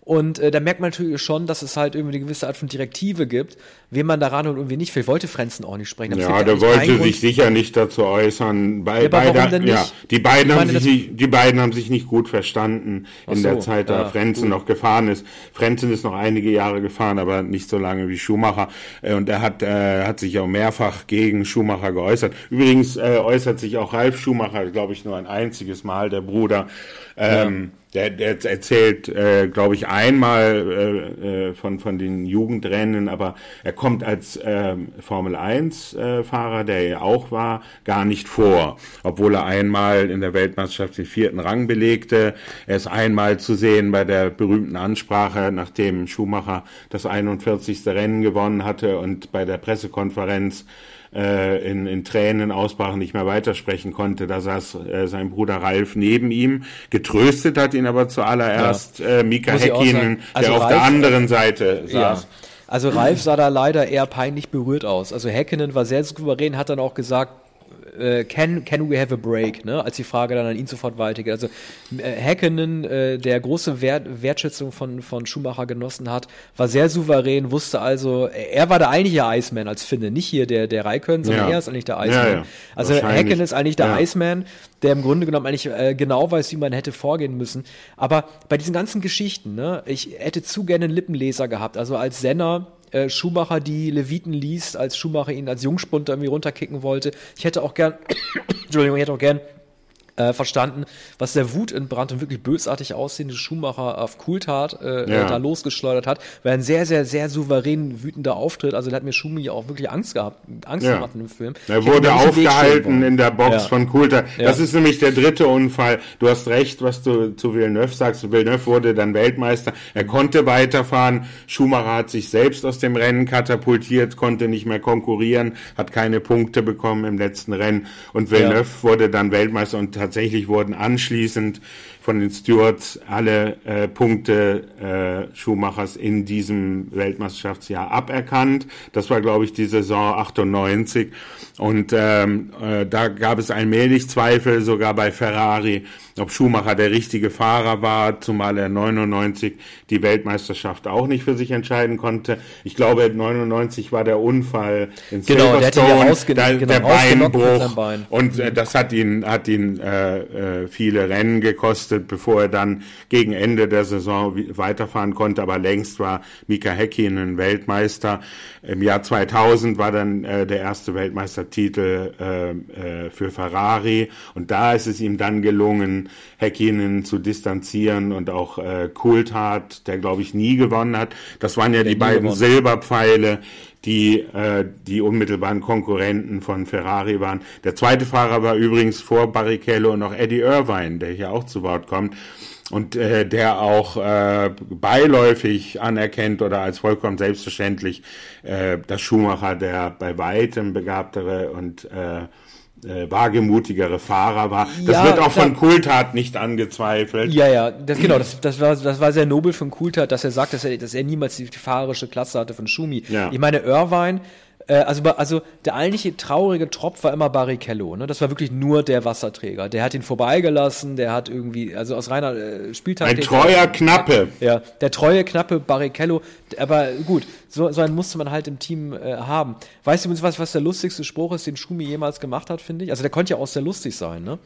Und äh, da merkt man natürlich schon, dass es halt irgendwie eine gewisse Art von Direktive gibt, wen man daran und irgendwie nicht. Vielleicht wollte Frenzen auch nicht sprechen.
Ja, der wollte sich sicher nicht dazu äußern. Bei, ja, beide, ja, die beiden haben sich nicht, die beiden haben sich nicht gut verstanden in so, der Zeit, da ja, Frenzen gut. noch gefahren ist. Frenzen ist noch einige Jahre gefahren, aber nicht so lange wie Schumacher. Äh, und er hat, äh, hat sich auch mehrfach gegen Schumacher geäußert. Übrigens äh, äußert sich auch Ralf Schumacher, glaube ich, nur ein einziges Mal, der Bruder. Ähm, ja der, der erzählt, äh, glaube ich, einmal äh, äh, von, von den Jugendrennen, aber er kommt als äh, 1-Fahrer, äh, der er auch war, gar nicht vor. Obwohl er einmal in der Weltmeisterschaft den vierten Rang belegte. Er ist einmal zu sehen bei der berühmten Ansprache, nachdem Schumacher das 41. Rennen gewonnen hatte und bei der Pressekonferenz äh, in, in Tränen ausbrach nicht mehr weitersprechen konnte. Da saß äh, sein Bruder Ralf neben ihm. Getröstet hat ihn aber zuallererst ja. äh, Mika Häkkinen, also der Ralf, auf der anderen Seite saß. Ja.
Also Ralf sah da leider eher peinlich berührt aus. Also Häkkinen war sehr souverän, hat dann auch gesagt, äh, can, can we have a break, ne? als die Frage dann an ihn sofort weitergeht. Also äh, Häkkinen, äh, der große Wert, Wertschätzung von, von Schumacher genossen hat, war sehr souverän, wusste also, er war der eigentliche Iceman als Finne, nicht hier der, der Raikön, sondern ja. er ist eigentlich der Iceman. Ja, ja. Also Häkkinen ist eigentlich der Iceman, der im Grunde genommen eigentlich äh, genau weiß, wie man hätte vorgehen müssen. Aber bei diesen ganzen Geschichten, ne, ich hätte zu gerne einen Lippenleser gehabt. Also als Senner äh, Schumacher die Leviten liest, als Schumacher ihn als Jungspunter irgendwie runterkicken wollte. Ich hätte auch gern, [coughs] Entschuldigung, ich hätte auch gern äh, verstanden, was der Wut entbrannt und wirklich bösartig aussehende Schumacher auf Cooltat äh, ja. da losgeschleudert hat, weil ein sehr, sehr, sehr souverän wütender Auftritt, also da hat mir Schumi auch wirklich Angst gehabt, Angst ja. gemacht in dem Film.
Er wurde aufgehalten in der Box ja. von Cooltat. Das ist nämlich der dritte Unfall. Du hast recht, was du zu Villeneuve sagst. Villeneuve wurde dann Weltmeister. Er konnte weiterfahren. Schumacher hat sich selbst aus dem Rennen katapultiert, konnte nicht mehr konkurrieren, hat keine Punkte bekommen im letzten Rennen und Villeneuve wurde dann Weltmeister und tatsächlich wurden anschließend von den Stewards alle äh, Punkte äh, Schumachers in diesem Weltmeisterschaftsjahr aberkannt. Das war, glaube ich, die Saison 98. Und ähm, äh, da gab es allmählich Zweifel, sogar bei Ferrari, ob Schumacher der richtige Fahrer war, zumal er 99 die Weltmeisterschaft auch nicht für sich entscheiden konnte. Ich glaube, 99 war der Unfall in genau, Silverstone, der, der, genau, der Beinbruch. Bein. Und äh, das hat ihn, hat ihn äh, äh, viele Rennen gekostet, bevor er dann gegen Ende der Saison weiterfahren konnte. Aber längst war Mika Häkkinen Weltmeister. Im Jahr 2000 war dann äh, der erste Weltmeistertitel äh, äh, für Ferrari. Und da ist es ihm dann gelungen, Häkkinen zu distanzieren und auch äh, Coulthard, der glaube ich nie gewonnen hat. Das waren ja der die beiden gewonnen. Silberpfeile, die äh, die unmittelbaren Konkurrenten von Ferrari waren. Der zweite Fahrer war übrigens vor Barrichello und noch Eddie Irvine, der hier auch zu Wort kommt und äh, der auch äh, beiläufig anerkennt oder als vollkommen selbstverständlich, äh, dass Schumacher der bei weitem begabtere und äh, äh, wagemutigere Fahrer war. Das ja, wird auch von Kultat nicht angezweifelt.
Ja, ja, das, genau, das, das, war, das war sehr nobel von Kultat, dass er sagt, dass er, dass er niemals die fahrerische Klasse hatte von Schumi. Ja. Ich meine, Irvine also, also der eigentliche traurige Tropf war immer Barrichello. Ne? Das war wirklich nur der Wasserträger. Der hat ihn vorbeigelassen, der hat irgendwie, also aus reiner äh, Spieltaktik.
Ein treuer Knappe.
Ja, der treue Knappe Barrichello. Aber gut, so, so einen musste man halt im Team äh, haben. Weißt du übrigens, was, was der lustigste Spruch ist, den Schumi jemals gemacht hat, finde ich? Also der konnte ja auch sehr lustig sein. Ne?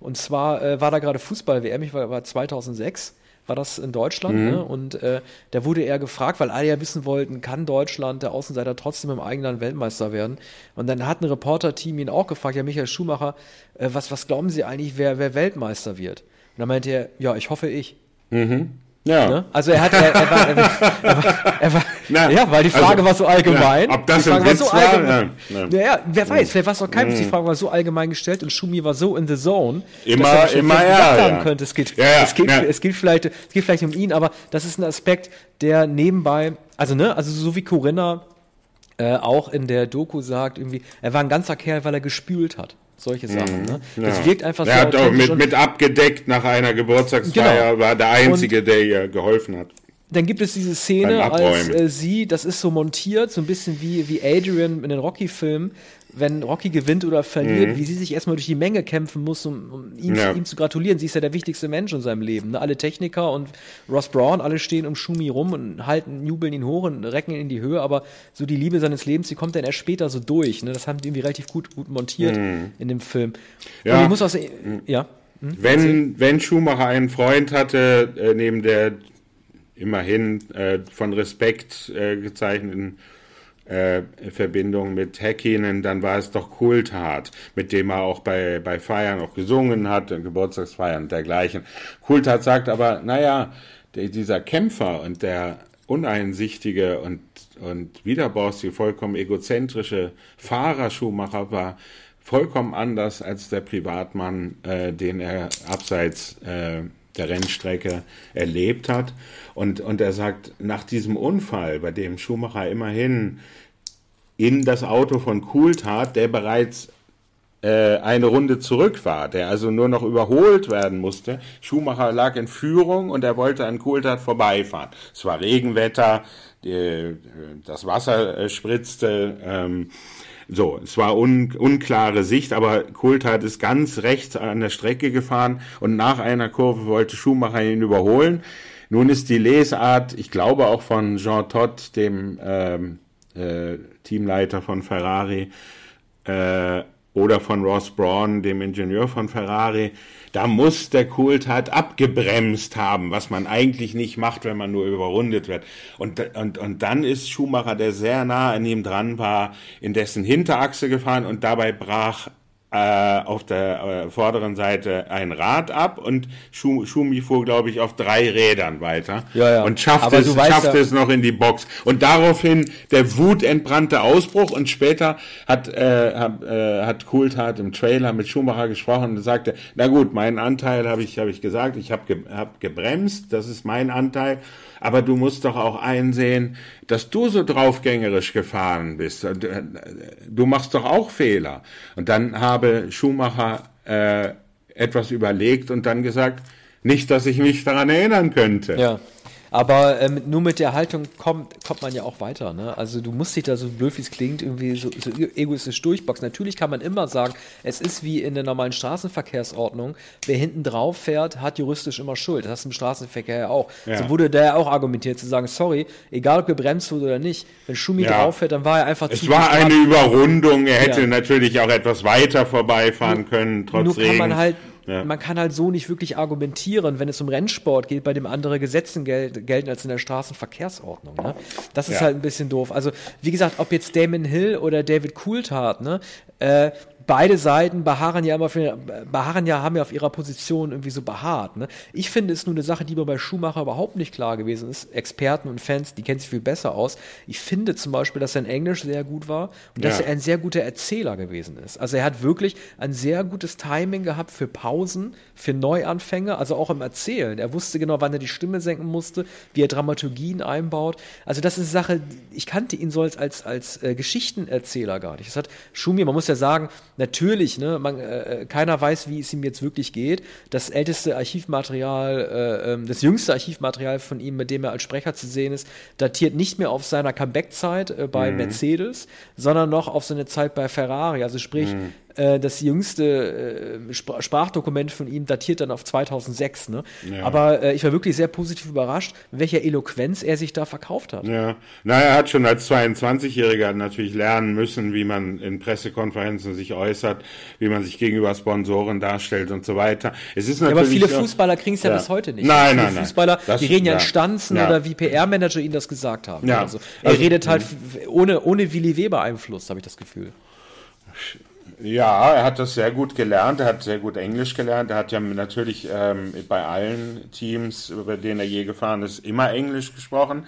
Und zwar äh, war da gerade Fußball-WM, ich war, war 2006 war das in Deutschland. Mhm. Ne? Und äh, da wurde er gefragt, weil alle ja wissen wollten, kann Deutschland, der Außenseiter, trotzdem im eigenen Land Weltmeister werden? Und dann hat ein Reporter-Team ihn auch gefragt, ja, Michael Schumacher, äh, was, was glauben Sie eigentlich, wer, wer Weltmeister wird? Und dann meinte er, ja, ich hoffe ich. Mhm. Ja. Ne? Also er hat, er, er, war, er, war, er war, Na, ja, weil die Frage also, war so allgemein.
Ja, ob das
die
Frage war so
allgemein. Ja, ja. ja, wer weiß, vielleicht war es auch keinem, die Frage war so allgemein gestellt und Schumi war so in the zone,
immer, dass er immer ja,
haben könnte. Es geht, es geht, es geht vielleicht, es geht vielleicht um ihn, aber das ist ein Aspekt, der nebenbei, also ne, also so wie Corinna äh, auch in der Doku sagt, irgendwie, er war ein ganzer Kerl, weil er gespült hat solche Sachen. Ne?
Das ja. wirkt einfach so. Er hat auch mit, mit abgedeckt nach einer Geburtstagsfeier, genau. war der Einzige, und der ihr geholfen hat.
Dann gibt es diese Szene, als äh, sie, das ist so montiert, so ein bisschen wie, wie Adrian in den Rocky-Filmen, wenn Rocky gewinnt oder verliert, mhm. wie sie sich erstmal durch die Menge kämpfen muss, um, um ihm, ja. ihm, zu gratulieren. Sie ist ja der wichtigste Mensch in seinem Leben. Ne? Alle Techniker und Ross Brown, alle stehen um Schumi rum und halten, jubeln ihn hoch und recken ihn in die Höhe, aber so die Liebe seines Lebens, die kommt dann erst später so durch. Ne? Das haben die irgendwie relativ gut, gut montiert mhm. in dem Film.
Ja. Und ich muss auch sagen, ja. Hm? Wenn, wenn Schumacher einen Freund hatte, äh, neben der immerhin äh, von Respekt äh, gezeichneten äh, Verbindung mit Häkkinen, dann war es doch Kulthart, mit dem er auch bei, bei Feiern auch gesungen hat, Geburtstagsfeiern und dergleichen. Kulthart sagt aber, naja, der, dieser Kämpfer und der uneinsichtige und, und widerborstige, vollkommen egozentrische Fahrer Schumacher war vollkommen anders als der Privatmann, äh, den er abseits äh, der Rennstrecke erlebt hat. Und, und er sagt, nach diesem Unfall, bei dem Schumacher immerhin in das Auto von Coulthard, der bereits äh, eine Runde zurück war, der also nur noch überholt werden musste. Schumacher lag in Führung und er wollte an Coulthard vorbeifahren. Es war Regenwetter, die, das Wasser äh, spritzte. Ähm, so, es war un, unklare Sicht, aber Coulthard ist ganz rechts an der Strecke gefahren und nach einer Kurve wollte Schumacher ihn überholen. Nun ist die Lesart, ich glaube auch von Jean Todt, dem ähm, äh, Teamleiter von Ferrari, äh, oder von Ross Braun, dem Ingenieur von Ferrari, da muss der Coulthard abgebremst haben, was man eigentlich nicht macht, wenn man nur überrundet wird. Und, und, und dann ist Schumacher, der sehr nah an ihm dran war, in dessen Hinterachse gefahren und dabei brach äh, auf der äh, vorderen Seite ein Rad ab und Schumi fuhr, glaube ich, auf drei Rädern weiter
ja, ja.
und schaffte, es, schaffte ja. es noch in die Box. Und daraufhin der wutentbrannte Ausbruch und später hat, äh, hat, äh, hat Coulthard im Trailer mit Schumacher gesprochen und sagte, na gut, meinen Anteil habe ich, hab ich gesagt, ich habe ge hab gebremst, das ist mein Anteil aber du musst doch auch einsehen, dass du so draufgängerisch gefahren bist. Äh, du machst doch auch Fehler. Und dann habe Schumacher äh, etwas überlegt und dann gesagt, nicht, dass ich mich daran erinnern könnte.
Ja. Aber ähm, nur mit der Haltung kommt, kommt man ja auch weiter. Ne? Also du musst dich da so blöd wie es klingt, irgendwie so, so egoistisch durchboxen. Natürlich kann man immer sagen, es ist wie in der normalen Straßenverkehrsordnung, wer hinten drauf fährt, hat juristisch immer Schuld. Das hast du im Straßenverkehr ja auch. Ja. So wurde da ja auch argumentiert, zu sagen, sorry, egal ob gebremst wurde oder nicht, wenn Schumi ja. drauf fährt, dann war er einfach
es zu Es war eine Überrundung, er hätte ja. natürlich auch etwas weiter vorbeifahren nur, können, trotz
nur
kann
man halt ja. Man kann halt so nicht wirklich argumentieren, wenn es um Rennsport geht, bei dem andere Gesetze gel gelten als in der Straßenverkehrsordnung. Ne? Das ist ja. halt ein bisschen doof. Also, wie gesagt, ob jetzt Damon Hill oder David Coulthard, ne, äh, beide Seiten beharren ja immer für, beharren ja, haben ja auf ihrer Position irgendwie so beharrt. Ne? Ich finde, es nur eine Sache, die mir bei Schumacher überhaupt nicht klar gewesen ist. Experten und Fans, die kennen sich viel besser aus. Ich finde zum Beispiel, dass sein Englisch sehr gut war und ja. dass er ein sehr guter Erzähler gewesen ist. Also er hat wirklich ein sehr gutes Timing gehabt für Pausen, für Neuanfänge, also auch im Erzählen. Er wusste genau, wann er die Stimme senken musste, wie er Dramaturgien einbaut. Also das ist eine Sache, ich kannte ihn so als, als, als äh, Geschichtenerzähler gar nicht. Das hat Schumi, man muss ja sagen, natürlich, ne, man, äh, keiner weiß, wie es ihm jetzt wirklich geht. Das älteste Archivmaterial, äh, ähm, das jüngste Archivmaterial von ihm, mit dem er als Sprecher zu sehen ist, datiert nicht mehr auf seiner Comeback-Zeit äh, bei mhm. Mercedes, sondern noch auf seine Zeit bei Ferrari. Also sprich, mhm. Äh, das jüngste äh, Sprachdokument von ihm datiert dann auf 2006. Ne? Ja. Aber äh, ich war wirklich sehr positiv überrascht, welcher Eloquenz er sich da verkauft hat.
Ja, na, er hat schon als 22-Jähriger natürlich lernen müssen, wie man in Pressekonferenzen sich äußert, wie man sich gegenüber Sponsoren darstellt und so weiter.
Es ist natürlich ja, aber viele Fußballer kriegen es ja, ja, bis heute nicht.
Nein, nein,
nein. Fußballer, das, die reden ja in Stanzen oder wie PR-Manager ihnen das gesagt haben. Ja. Also, er also, redet halt ohne, ohne Willi Weber Einfluss, habe ich das Gefühl.
Ja, er hat das sehr gut gelernt. Er hat sehr gut Englisch gelernt. Er hat ja natürlich ähm, bei allen Teams, über denen er je gefahren ist, immer Englisch gesprochen.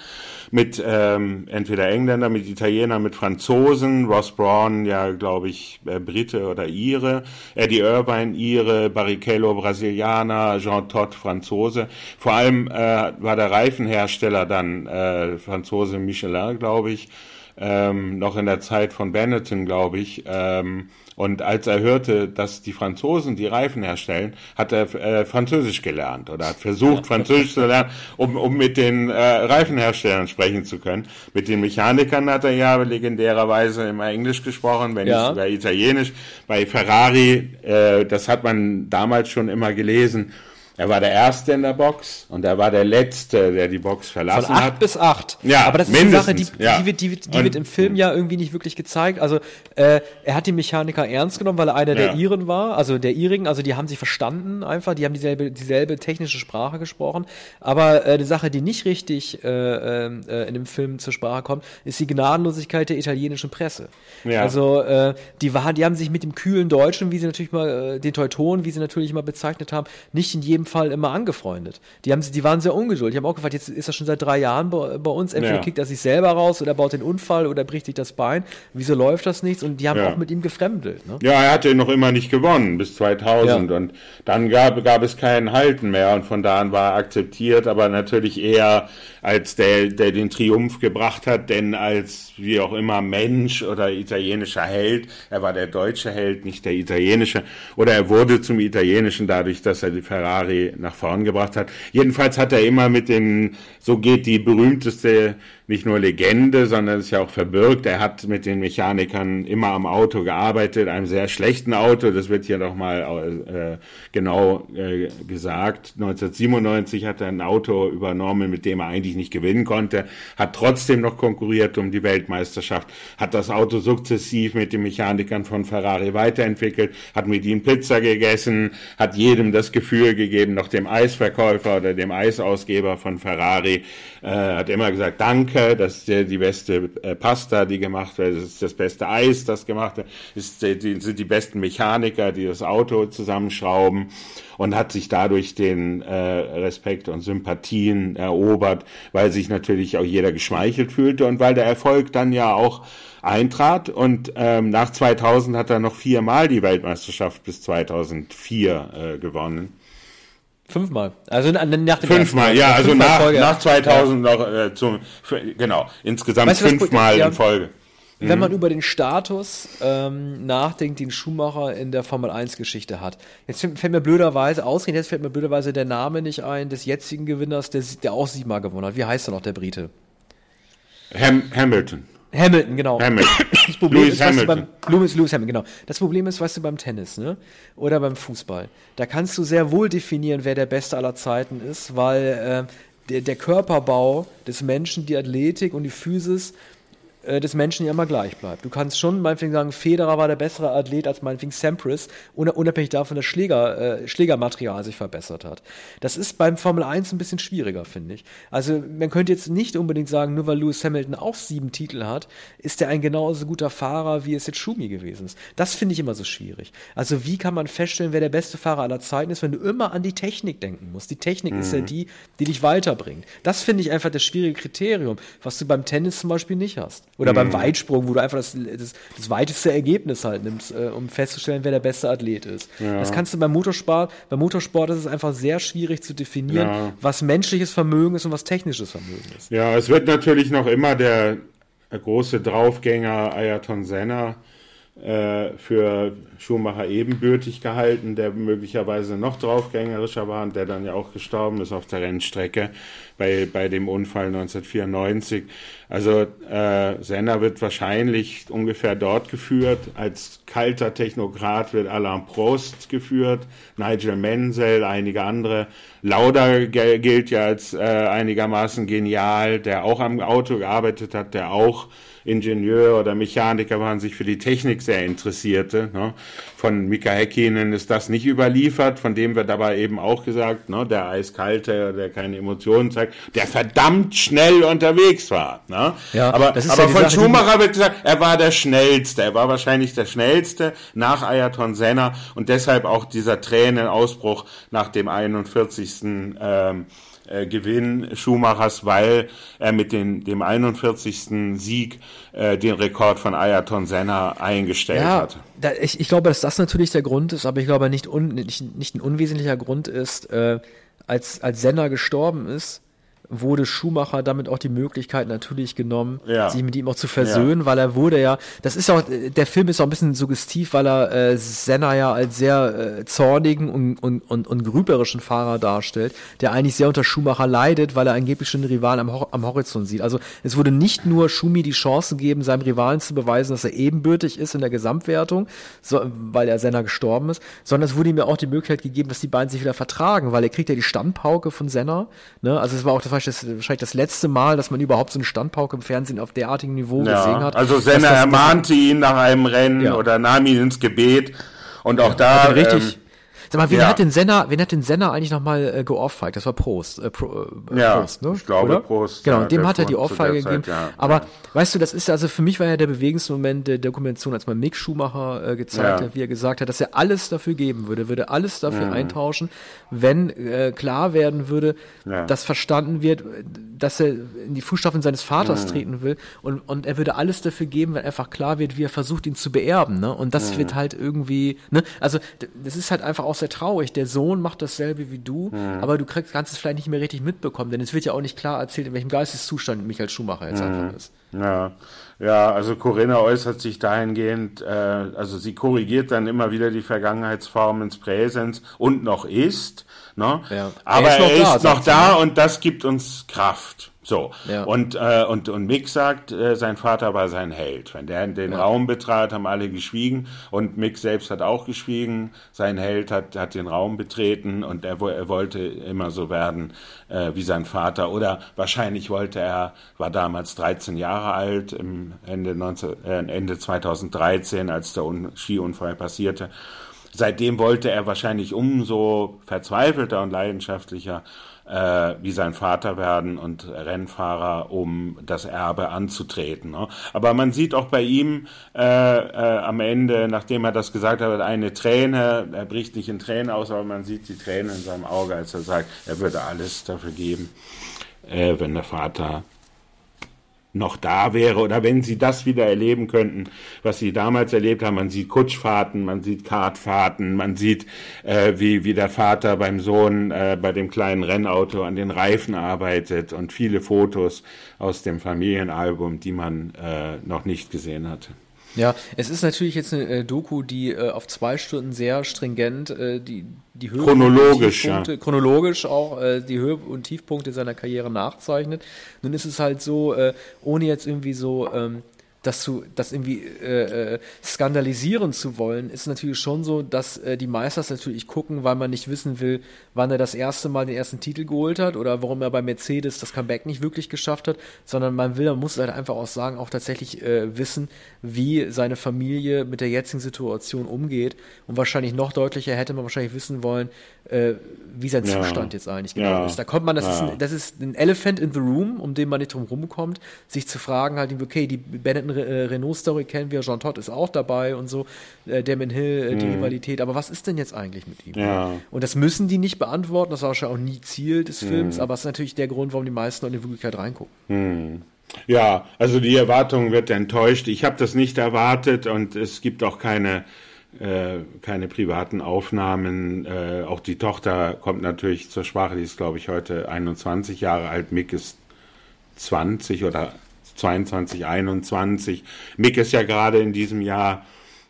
Mit ähm, entweder Engländer, mit Italiener, mit Franzosen. Ross Braun, ja, glaube ich, äh, Brite oder Ire. Eddie Irvine, Ire. Barrichello, Brasilianer. Jean Todt, Franzose. Vor allem äh, war der Reifenhersteller dann äh, Franzose Michelin, glaube ich. Ähm, noch in der Zeit von Benetton, glaube ich. Ähm, und als er hörte, dass die Franzosen die Reifen herstellen, hat er äh, Französisch gelernt oder hat versucht, Französisch zu lernen, um, um mit den äh, Reifenherstellern sprechen zu können. Mit den Mechanikern hat er ja legendärerweise immer Englisch gesprochen, wenn ja. nicht sogar Italienisch. Bei Ferrari, äh, das hat man damals schon immer gelesen, er war der Erste in der Box und er war der Letzte, der die Box verlassen
Von acht
hat.
bis acht.
Ja,
aber das ist eine Sache, die, ja. die, wird, die, wird, die wird im Film ja irgendwie nicht wirklich gezeigt. Also äh, er hat die Mechaniker ernst genommen, weil er einer ja. der Iren war, also der Irigen, also die haben sich verstanden einfach, die haben dieselbe, dieselbe technische Sprache gesprochen. Aber äh, die Sache, die nicht richtig äh, äh, in dem Film zur Sprache kommt, ist die Gnadenlosigkeit der italienischen Presse. Ja. Also äh, die, waren, die haben sich mit dem kühlen Deutschen, wie sie natürlich mal, äh, den Teutonen, wie sie natürlich mal bezeichnet haben, nicht in jedem jedem Fall immer angefreundet. Die, haben, die waren sehr ungeduldig. Die haben auch gefragt, jetzt ist er schon seit drei Jahren bei, bei uns. Entweder ja. kickt er sich selber raus oder baut den Unfall oder bricht sich das Bein. Wieso läuft das nichts? Und die haben ja. auch mit ihm gefremdelt. Ne?
Ja, er hatte noch immer nicht gewonnen bis 2000. Ja. Und dann gab, gab es keinen Halten mehr. Und von da an war er akzeptiert, aber natürlich eher als der, der den Triumph gebracht hat, denn als wie auch immer Mensch oder italienischer Held. Er war der deutsche Held, nicht der italienische. Oder er wurde zum italienischen dadurch, dass er die Ferrari nach vorn gebracht hat. Jedenfalls hat er immer mit den, so geht die berühmteste nicht nur Legende, sondern ist ja auch verbirgt. Er hat mit den Mechanikern immer am Auto gearbeitet, einem sehr schlechten Auto. Das wird hier noch mal äh, genau äh, gesagt. 1997 hat er ein Auto übernommen, mit dem er eigentlich nicht gewinnen konnte, hat trotzdem noch konkurriert um die Weltmeisterschaft, hat das Auto sukzessiv mit den Mechanikern von Ferrari weiterentwickelt, hat mit ihnen Pizza gegessen, hat jedem das Gefühl gegeben, noch dem Eisverkäufer oder dem Eisausgeber von Ferrari, äh, hat immer gesagt, danke, das ist die beste äh, Pasta, die gemacht wird, das ist das beste Eis, das gemacht wird, ist, die, sind die besten Mechaniker, die das Auto zusammenschrauben und hat sich dadurch den äh, Respekt und Sympathien erobert, weil sich natürlich auch jeder geschmeichelt fühlte und weil der Erfolg dann ja auch eintrat und ähm, nach 2000 hat er noch viermal die Weltmeisterschaft bis 2004 äh, gewonnen.
Fünfmal. Also nach dem
Fünfmal, ja, also nach, Folge. nach 2000 ja. noch äh, zum, für, genau, insgesamt weißt du, fünfmal ja, in Folge.
Wenn man mhm. über den Status ähm, nachdenkt, den Schumacher in der Formel 1 Geschichte hat. Jetzt fällt mir blöderweise, ausgehend jetzt fällt mir blöderweise der Name nicht ein des jetzigen Gewinners, der, der auch siebenmal gewonnen hat. Wie heißt er noch, der Brite?
Ham Hamilton.
Hamilton, genau.
Hamilton. [coughs]
Das Problem Lewis ist, Hamilton. Beim, Lewis, Lewis Hamilton, genau. Das Problem ist, weißt du, beim Tennis, ne? Oder beim Fußball. Da kannst du sehr wohl definieren, wer der Beste aller Zeiten ist, weil äh, der, der Körperbau des Menschen, die Athletik und die Physis des Menschen ja immer gleich bleibt. Du kannst schon meinetwegen sagen, Federer war der bessere Athlet als meinetwegen Sampras, unabhängig davon, dass Schläger, äh, Schlägermaterial sich verbessert hat. Das ist beim Formel 1 ein bisschen schwieriger, finde ich. Also man könnte jetzt nicht unbedingt sagen, nur weil Lewis Hamilton auch sieben Titel hat, ist er ein genauso guter Fahrer, wie es jetzt Schumi gewesen ist. Das finde ich immer so schwierig. Also wie kann man feststellen, wer der beste Fahrer aller Zeiten ist, wenn du immer an die Technik denken musst? Die Technik mhm. ist ja mhm. die, die dich weiterbringt. Das finde ich einfach das schwierige Kriterium, was du beim Tennis zum Beispiel nicht hast. Oder mhm. beim Weitsprung, wo du einfach das, das, das, weiteste Ergebnis halt nimmst, äh, um festzustellen, wer der beste Athlet ist. Ja. Das kannst du beim Motorsport, beim Motorsport ist es einfach sehr schwierig zu definieren, ja. was menschliches Vermögen ist und was technisches Vermögen ist.
Ja, es wird natürlich noch immer der, große Draufgänger Ayrton Senna für Schumacher ebenbürtig gehalten, der möglicherweise noch draufgängerischer war und der dann ja auch gestorben ist auf der Rennstrecke bei, bei dem Unfall 1994. Also äh, Senna wird wahrscheinlich ungefähr dort geführt. Als kalter Technokrat wird Alain Prost geführt, Nigel Menzel, einige andere. Lauda gilt ja als äh, einigermaßen genial, der auch am Auto gearbeitet hat, der auch Ingenieur oder Mechaniker waren, sich für die Technik sehr interessierte. Ne? Von Mika Häkkinen ist das nicht überliefert, von dem wird aber eben auch gesagt, ne, der Eiskalte, der keine Emotionen zeigt, der verdammt schnell unterwegs war. Ne? Ja, aber aber ja von Sache, Schumacher wird gesagt, er war der Schnellste, er war wahrscheinlich der Schnellste nach Ayrton Senna und deshalb auch dieser Tränenausbruch nach dem 41. Ähm, äh, Gewinn Schumachers, weil er mit den, dem 41. Sieg äh, den Rekord von Ayrton Senna eingestellt ja, hat.
Da, ich, ich glaube, dass das natürlich der Grund ist, aber ich glaube nicht, un, nicht, nicht ein unwesentlicher Grund ist, äh, als, als Senna gestorben ist, wurde Schumacher damit auch die Möglichkeit natürlich genommen, ja. sich mit ihm auch zu versöhnen, ja. weil er wurde ja, das ist auch, der Film ist auch ein bisschen suggestiv, weil er äh, Senna ja als sehr äh, zornigen und, und, und, und grüberischen Fahrer darstellt, der eigentlich sehr unter Schumacher leidet, weil er angeblich schon den Rivalen am, am Horizont sieht. Also es wurde nicht nur Schumi die Chance gegeben, seinem Rivalen zu beweisen, dass er ebenbürtig ist in der Gesamtwertung, so, weil er Senna gestorben ist, sondern es wurde ihm ja auch die Möglichkeit gegeben, dass die beiden sich wieder vertragen, weil er kriegt ja die Standpauke von Senna, ne? also es war auch das wahrscheinlich das, wahrscheinlich das letzte Mal, dass man überhaupt so eine Standpauke im Fernsehen auf derartigem Niveau ja, gesehen hat.
Also Senna ermahnte ihn nach einem Rennen ja. oder nahm ihn ins Gebet. Und auch da.
Richtig, ähm, Sag mal, wen ja. hat den Senna, wen hat den Senna eigentlich nochmal äh, geohrfeigt? Das war Prost. Äh, Pro,
äh, ja, Prost, ne? ich glaube Oder? Prost.
Genau, ja, dem hat er die Ohrfeige gegeben. Ja, Aber weißt du, das ist also für mich war ja der bewegendste Moment der Dokumentation, als man Mick Schumacher äh, gezeigt hat, wie er gesagt hat, dass er alles dafür geben würde, würde alles dafür mhm. eintauschen, wenn äh, klar werden würde, dass verstanden wird, dass er in die Fußstapfen seines Vaters mhm. treten will und, und er würde alles dafür geben, wenn einfach klar wird, wie er versucht, ihn zu beerben. Ne? Und das mhm. wird halt irgendwie, ne? also das ist halt einfach auch sehr traurig. Der Sohn macht dasselbe wie du, mhm. aber du kriegst, kannst es vielleicht nicht mehr richtig mitbekommen, denn es wird ja auch nicht klar erzählt, in welchem Geisteszustand Michael Schumacher jetzt mhm. einfach ist.
Ja. Ja, also Corinna äußert sich dahingehend, äh, also sie korrigiert dann immer wieder die Vergangenheitsform ins Präsens und noch ist, ne? Ja. aber er ist noch er da, ist noch da und das gibt uns Kraft. So. Ja. Und, äh, und, und Mick sagt, äh, sein Vater war sein Held. Wenn der den ja. Raum betrat, haben alle geschwiegen und Mick selbst hat auch geschwiegen. Sein Held hat, hat den Raum betreten und er, er wollte immer so werden äh, wie sein Vater. Oder wahrscheinlich wollte er, war damals 13 Jahre alt, im Ende, 19, äh, Ende 2013, als der Un Skiunfall passierte. Seitdem wollte er wahrscheinlich umso verzweifelter und leidenschaftlicher äh, wie sein Vater werden und Rennfahrer, um das Erbe anzutreten. Ne? Aber man sieht auch bei ihm äh, äh, am Ende, nachdem er das gesagt hat, eine Träne, er bricht nicht in Tränen aus, aber man sieht die Tränen in seinem Auge, als er sagt, er würde alles dafür geben, äh, wenn der Vater noch da wäre oder wenn sie das wieder erleben könnten, was sie damals erlebt haben. Man sieht Kutschfahrten, man sieht Kartfahrten, man sieht, äh, wie, wie der Vater beim Sohn äh, bei dem kleinen Rennauto an den Reifen arbeitet und viele Fotos aus dem Familienalbum, die man äh, noch nicht gesehen hatte.
Ja, es ist natürlich jetzt eine äh, Doku, die äh, auf zwei Stunden sehr stringent äh, die, die
Höhe chronologisch,
und ja. chronologisch auch äh, die Höhe und Tiefpunkte seiner Karriere nachzeichnet. Nun ist es halt so, äh, ohne jetzt irgendwie so ähm, das zu, das irgendwie äh, äh, skandalisieren zu wollen, ist natürlich schon so, dass äh, die Meisters natürlich gucken, weil man nicht wissen will, wann er das erste Mal den ersten Titel geholt hat oder warum er bei Mercedes das Comeback nicht wirklich geschafft hat, sondern man will, man muss halt einfach auch sagen, auch tatsächlich äh, wissen, wie seine Familie mit der jetzigen Situation umgeht. Und wahrscheinlich noch deutlicher hätte man wahrscheinlich wissen wollen, äh, wie sein ja. Zustand jetzt eigentlich genau ja. ist. Da kommt man, das, ja. ist ein, das ist ein Elephant in the Room, um den man nicht drum rumkommt, sich zu fragen, halt, okay, die Benetton äh, Renault-Story kennen wir, Jean Todt ist auch dabei und so, äh, Damon Hill, äh, die mhm. Rivalität, aber was ist denn jetzt eigentlich mit ihm?
Ja.
Und das müssen die nicht beantworten, das war wahrscheinlich auch nie Ziel des Films, mhm. aber es ist natürlich der Grund, warum die meisten in die Wirklichkeit reingucken.
Mhm. Ja, also die Erwartung wird enttäuscht. Ich habe das nicht erwartet und es gibt auch keine äh, keine privaten Aufnahmen. Äh, auch die Tochter kommt natürlich zur Sprache. Die ist, glaube ich, heute 21 Jahre alt. Mick ist 20 oder 22, 21. Mick ist ja gerade in diesem Jahr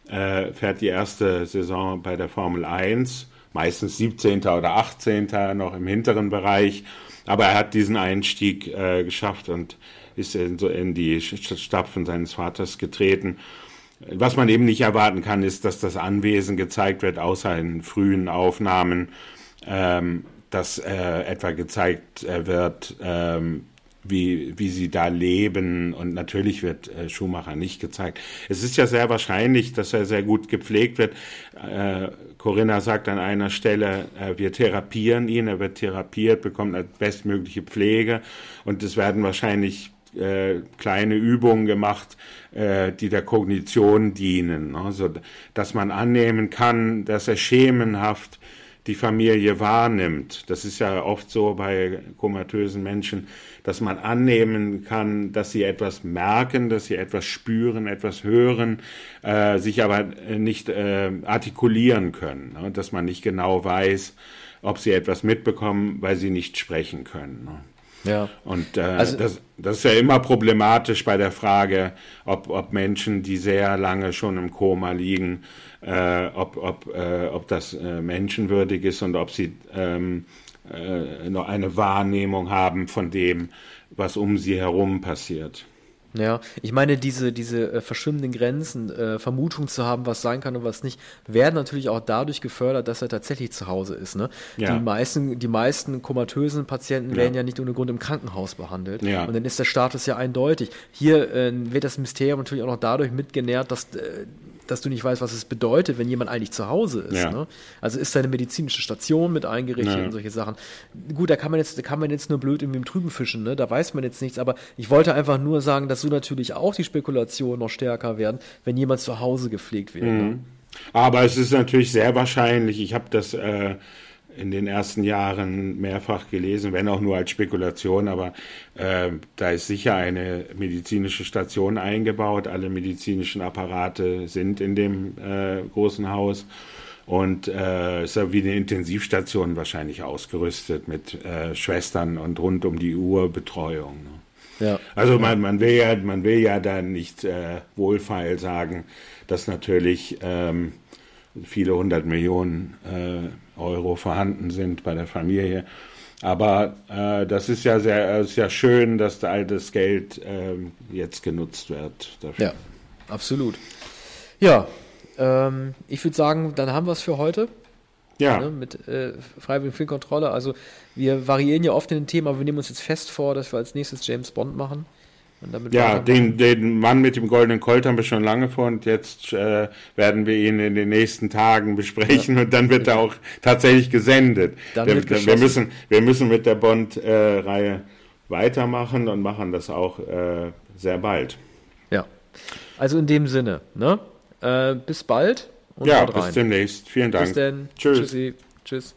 äh, fährt die erste Saison bei der Formel 1, meistens 17. oder 18. noch im hinteren Bereich. Aber er hat diesen Einstieg äh, geschafft und ist in, so in die Stapfen seines Vaters getreten. Was man eben nicht erwarten kann, ist, dass das Anwesen gezeigt wird, außer in frühen Aufnahmen, ähm, dass äh, etwa gezeigt äh, wird, ähm, wie, wie sie da leben. Und natürlich wird äh, Schumacher nicht gezeigt. Es ist ja sehr wahrscheinlich, dass er sehr gut gepflegt wird. Äh, Corinna sagt an einer Stelle, äh, wir therapieren ihn, er wird therapiert, bekommt eine bestmögliche Pflege und es werden wahrscheinlich äh, kleine Übungen gemacht, äh, die der Kognition dienen. Also, dass man annehmen kann, dass er schemenhaft die Familie wahrnimmt. Das ist ja oft so bei komatösen Menschen, dass man annehmen kann, dass sie etwas merken, dass sie etwas spüren, etwas hören, äh, sich aber nicht äh, artikulieren können, ne? dass man nicht genau weiß, ob sie etwas mitbekommen, weil sie nicht sprechen können. Ne? Ja. Und äh, also, das, das ist ja immer problematisch bei der Frage, ob, ob Menschen, die sehr lange schon im Koma liegen, äh, ob, ob, äh, ob das äh, menschenwürdig ist und ob sie ähm, äh, noch eine Wahrnehmung haben von dem, was um sie herum passiert.
Ja, ich meine, diese, diese äh, verschwimmenden Grenzen, äh, Vermutung zu haben, was sein kann und was nicht, werden natürlich auch dadurch gefördert, dass er tatsächlich zu Hause ist. Ne? Ja. Die, meisten, die meisten komatösen Patienten werden ja nicht ohne Grund im Krankenhaus behandelt. Ja. Und dann ist der Status ja eindeutig. Hier äh, wird das Mysterium natürlich auch noch dadurch mitgenährt, dass äh, dass du nicht weißt, was es bedeutet, wenn jemand eigentlich zu Hause ist. Ja. Ne? Also ist deine medizinische Station mit eingerichtet ja. und solche Sachen. Gut, da kann man jetzt, da kann man jetzt nur blöd irgendwie im Trüben fischen, ne? Da weiß man jetzt nichts, aber ich wollte einfach nur sagen, dass so natürlich auch die Spekulationen noch stärker werden, wenn jemand zu Hause gepflegt wird. Ne? Mhm. Ne?
Aber es ist natürlich sehr wahrscheinlich, ich habe das äh, in den ersten Jahren mehrfach gelesen, wenn auch nur als Spekulation, aber äh, da ist sicher eine medizinische Station eingebaut. Alle medizinischen Apparate sind in dem äh, großen Haus und äh, ist ja wie eine Intensivstation wahrscheinlich ausgerüstet mit äh, Schwestern und rund um die Uhr Betreuung. Ne? Ja. Also man, man will ja, man will ja da nicht äh, wohlfeil sagen, dass natürlich ähm, viele hundert Millionen äh, Euro vorhanden sind bei der Familie. Aber äh, das ist ja sehr ist ja schön, dass da all das Geld äh, jetzt genutzt wird.
Dafür. Ja, absolut. Ja, ähm, ich würde sagen, dann haben wir es für heute. Ja. Ne, mit äh, Freiwilligen Filmkontrolle. Also wir variieren ja oft in den Themen, aber wir nehmen uns jetzt fest vor, dass wir als nächstes James Bond machen
ja, den, den Mann mit dem goldenen Colt haben wir schon lange vor und jetzt äh, werden wir ihn in den nächsten Tagen besprechen ja. und dann wird er auch tatsächlich gesendet. Dann wir, wir, müssen, wir müssen mit der Bond-Reihe äh, weitermachen und machen das auch äh, sehr bald.
Ja, also in dem Sinne, ne? Äh, bis bald
und ja, bis demnächst. Vielen Dank. Bis
dann. Tschüss. Tschüssi. Tschüss.